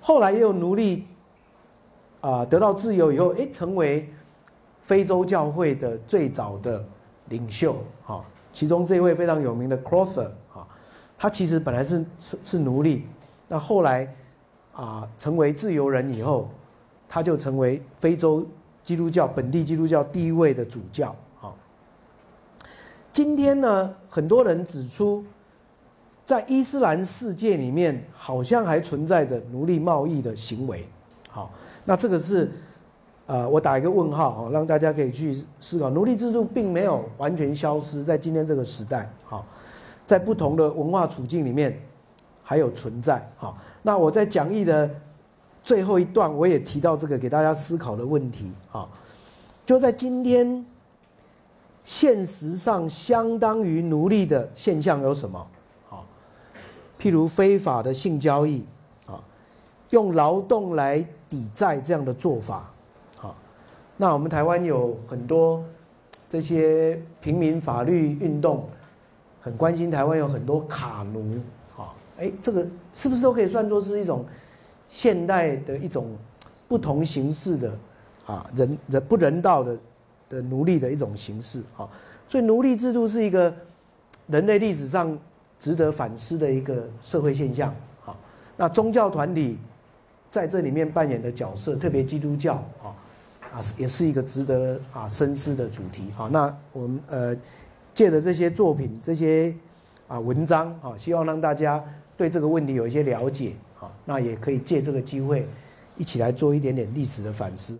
Speaker 2: 后来也有奴隶啊得到自由以后，哎，成为非洲教会的最早的领袖，哈。其中这位非常有名的 Crawford 啊，他其实本来是是是奴隶，那后来啊成为自由人以后，他就成为非洲基督教本地基督教第一位的主教。啊，今天呢，很多人指出，在伊斯兰世界里面，好像还存在着奴隶贸易的行为。好，那这个是。呃，我打一个问号啊，让大家可以去思考，奴隶制度并没有完全消失在今天这个时代，好，在不同的文化处境里面还有存在，好，那我在讲义的最后一段，我也提到这个给大家思考的问题，啊，就在今天，现实上相当于奴隶的现象有什么？好，譬如非法的性交易，啊，用劳动来抵债这样的做法。那我们台湾有很多这些平民法律运动，很关心台湾有很多卡奴，啊，哎，这个是不是都可以算作是一种现代的一种不同形式的啊人人不人道的的奴隶的一种形式啊？所以奴隶制度是一个人类历史上值得反思的一个社会现象。好，那宗教团体在这里面扮演的角色，特别基督教啊。啊，也是一个值得啊深思的主题。好，那我们呃借着这些作品、这些啊文章啊，希望让大家对这个问题有一些了解。好，那也可以借这个机会一起来做一点点历史的反思。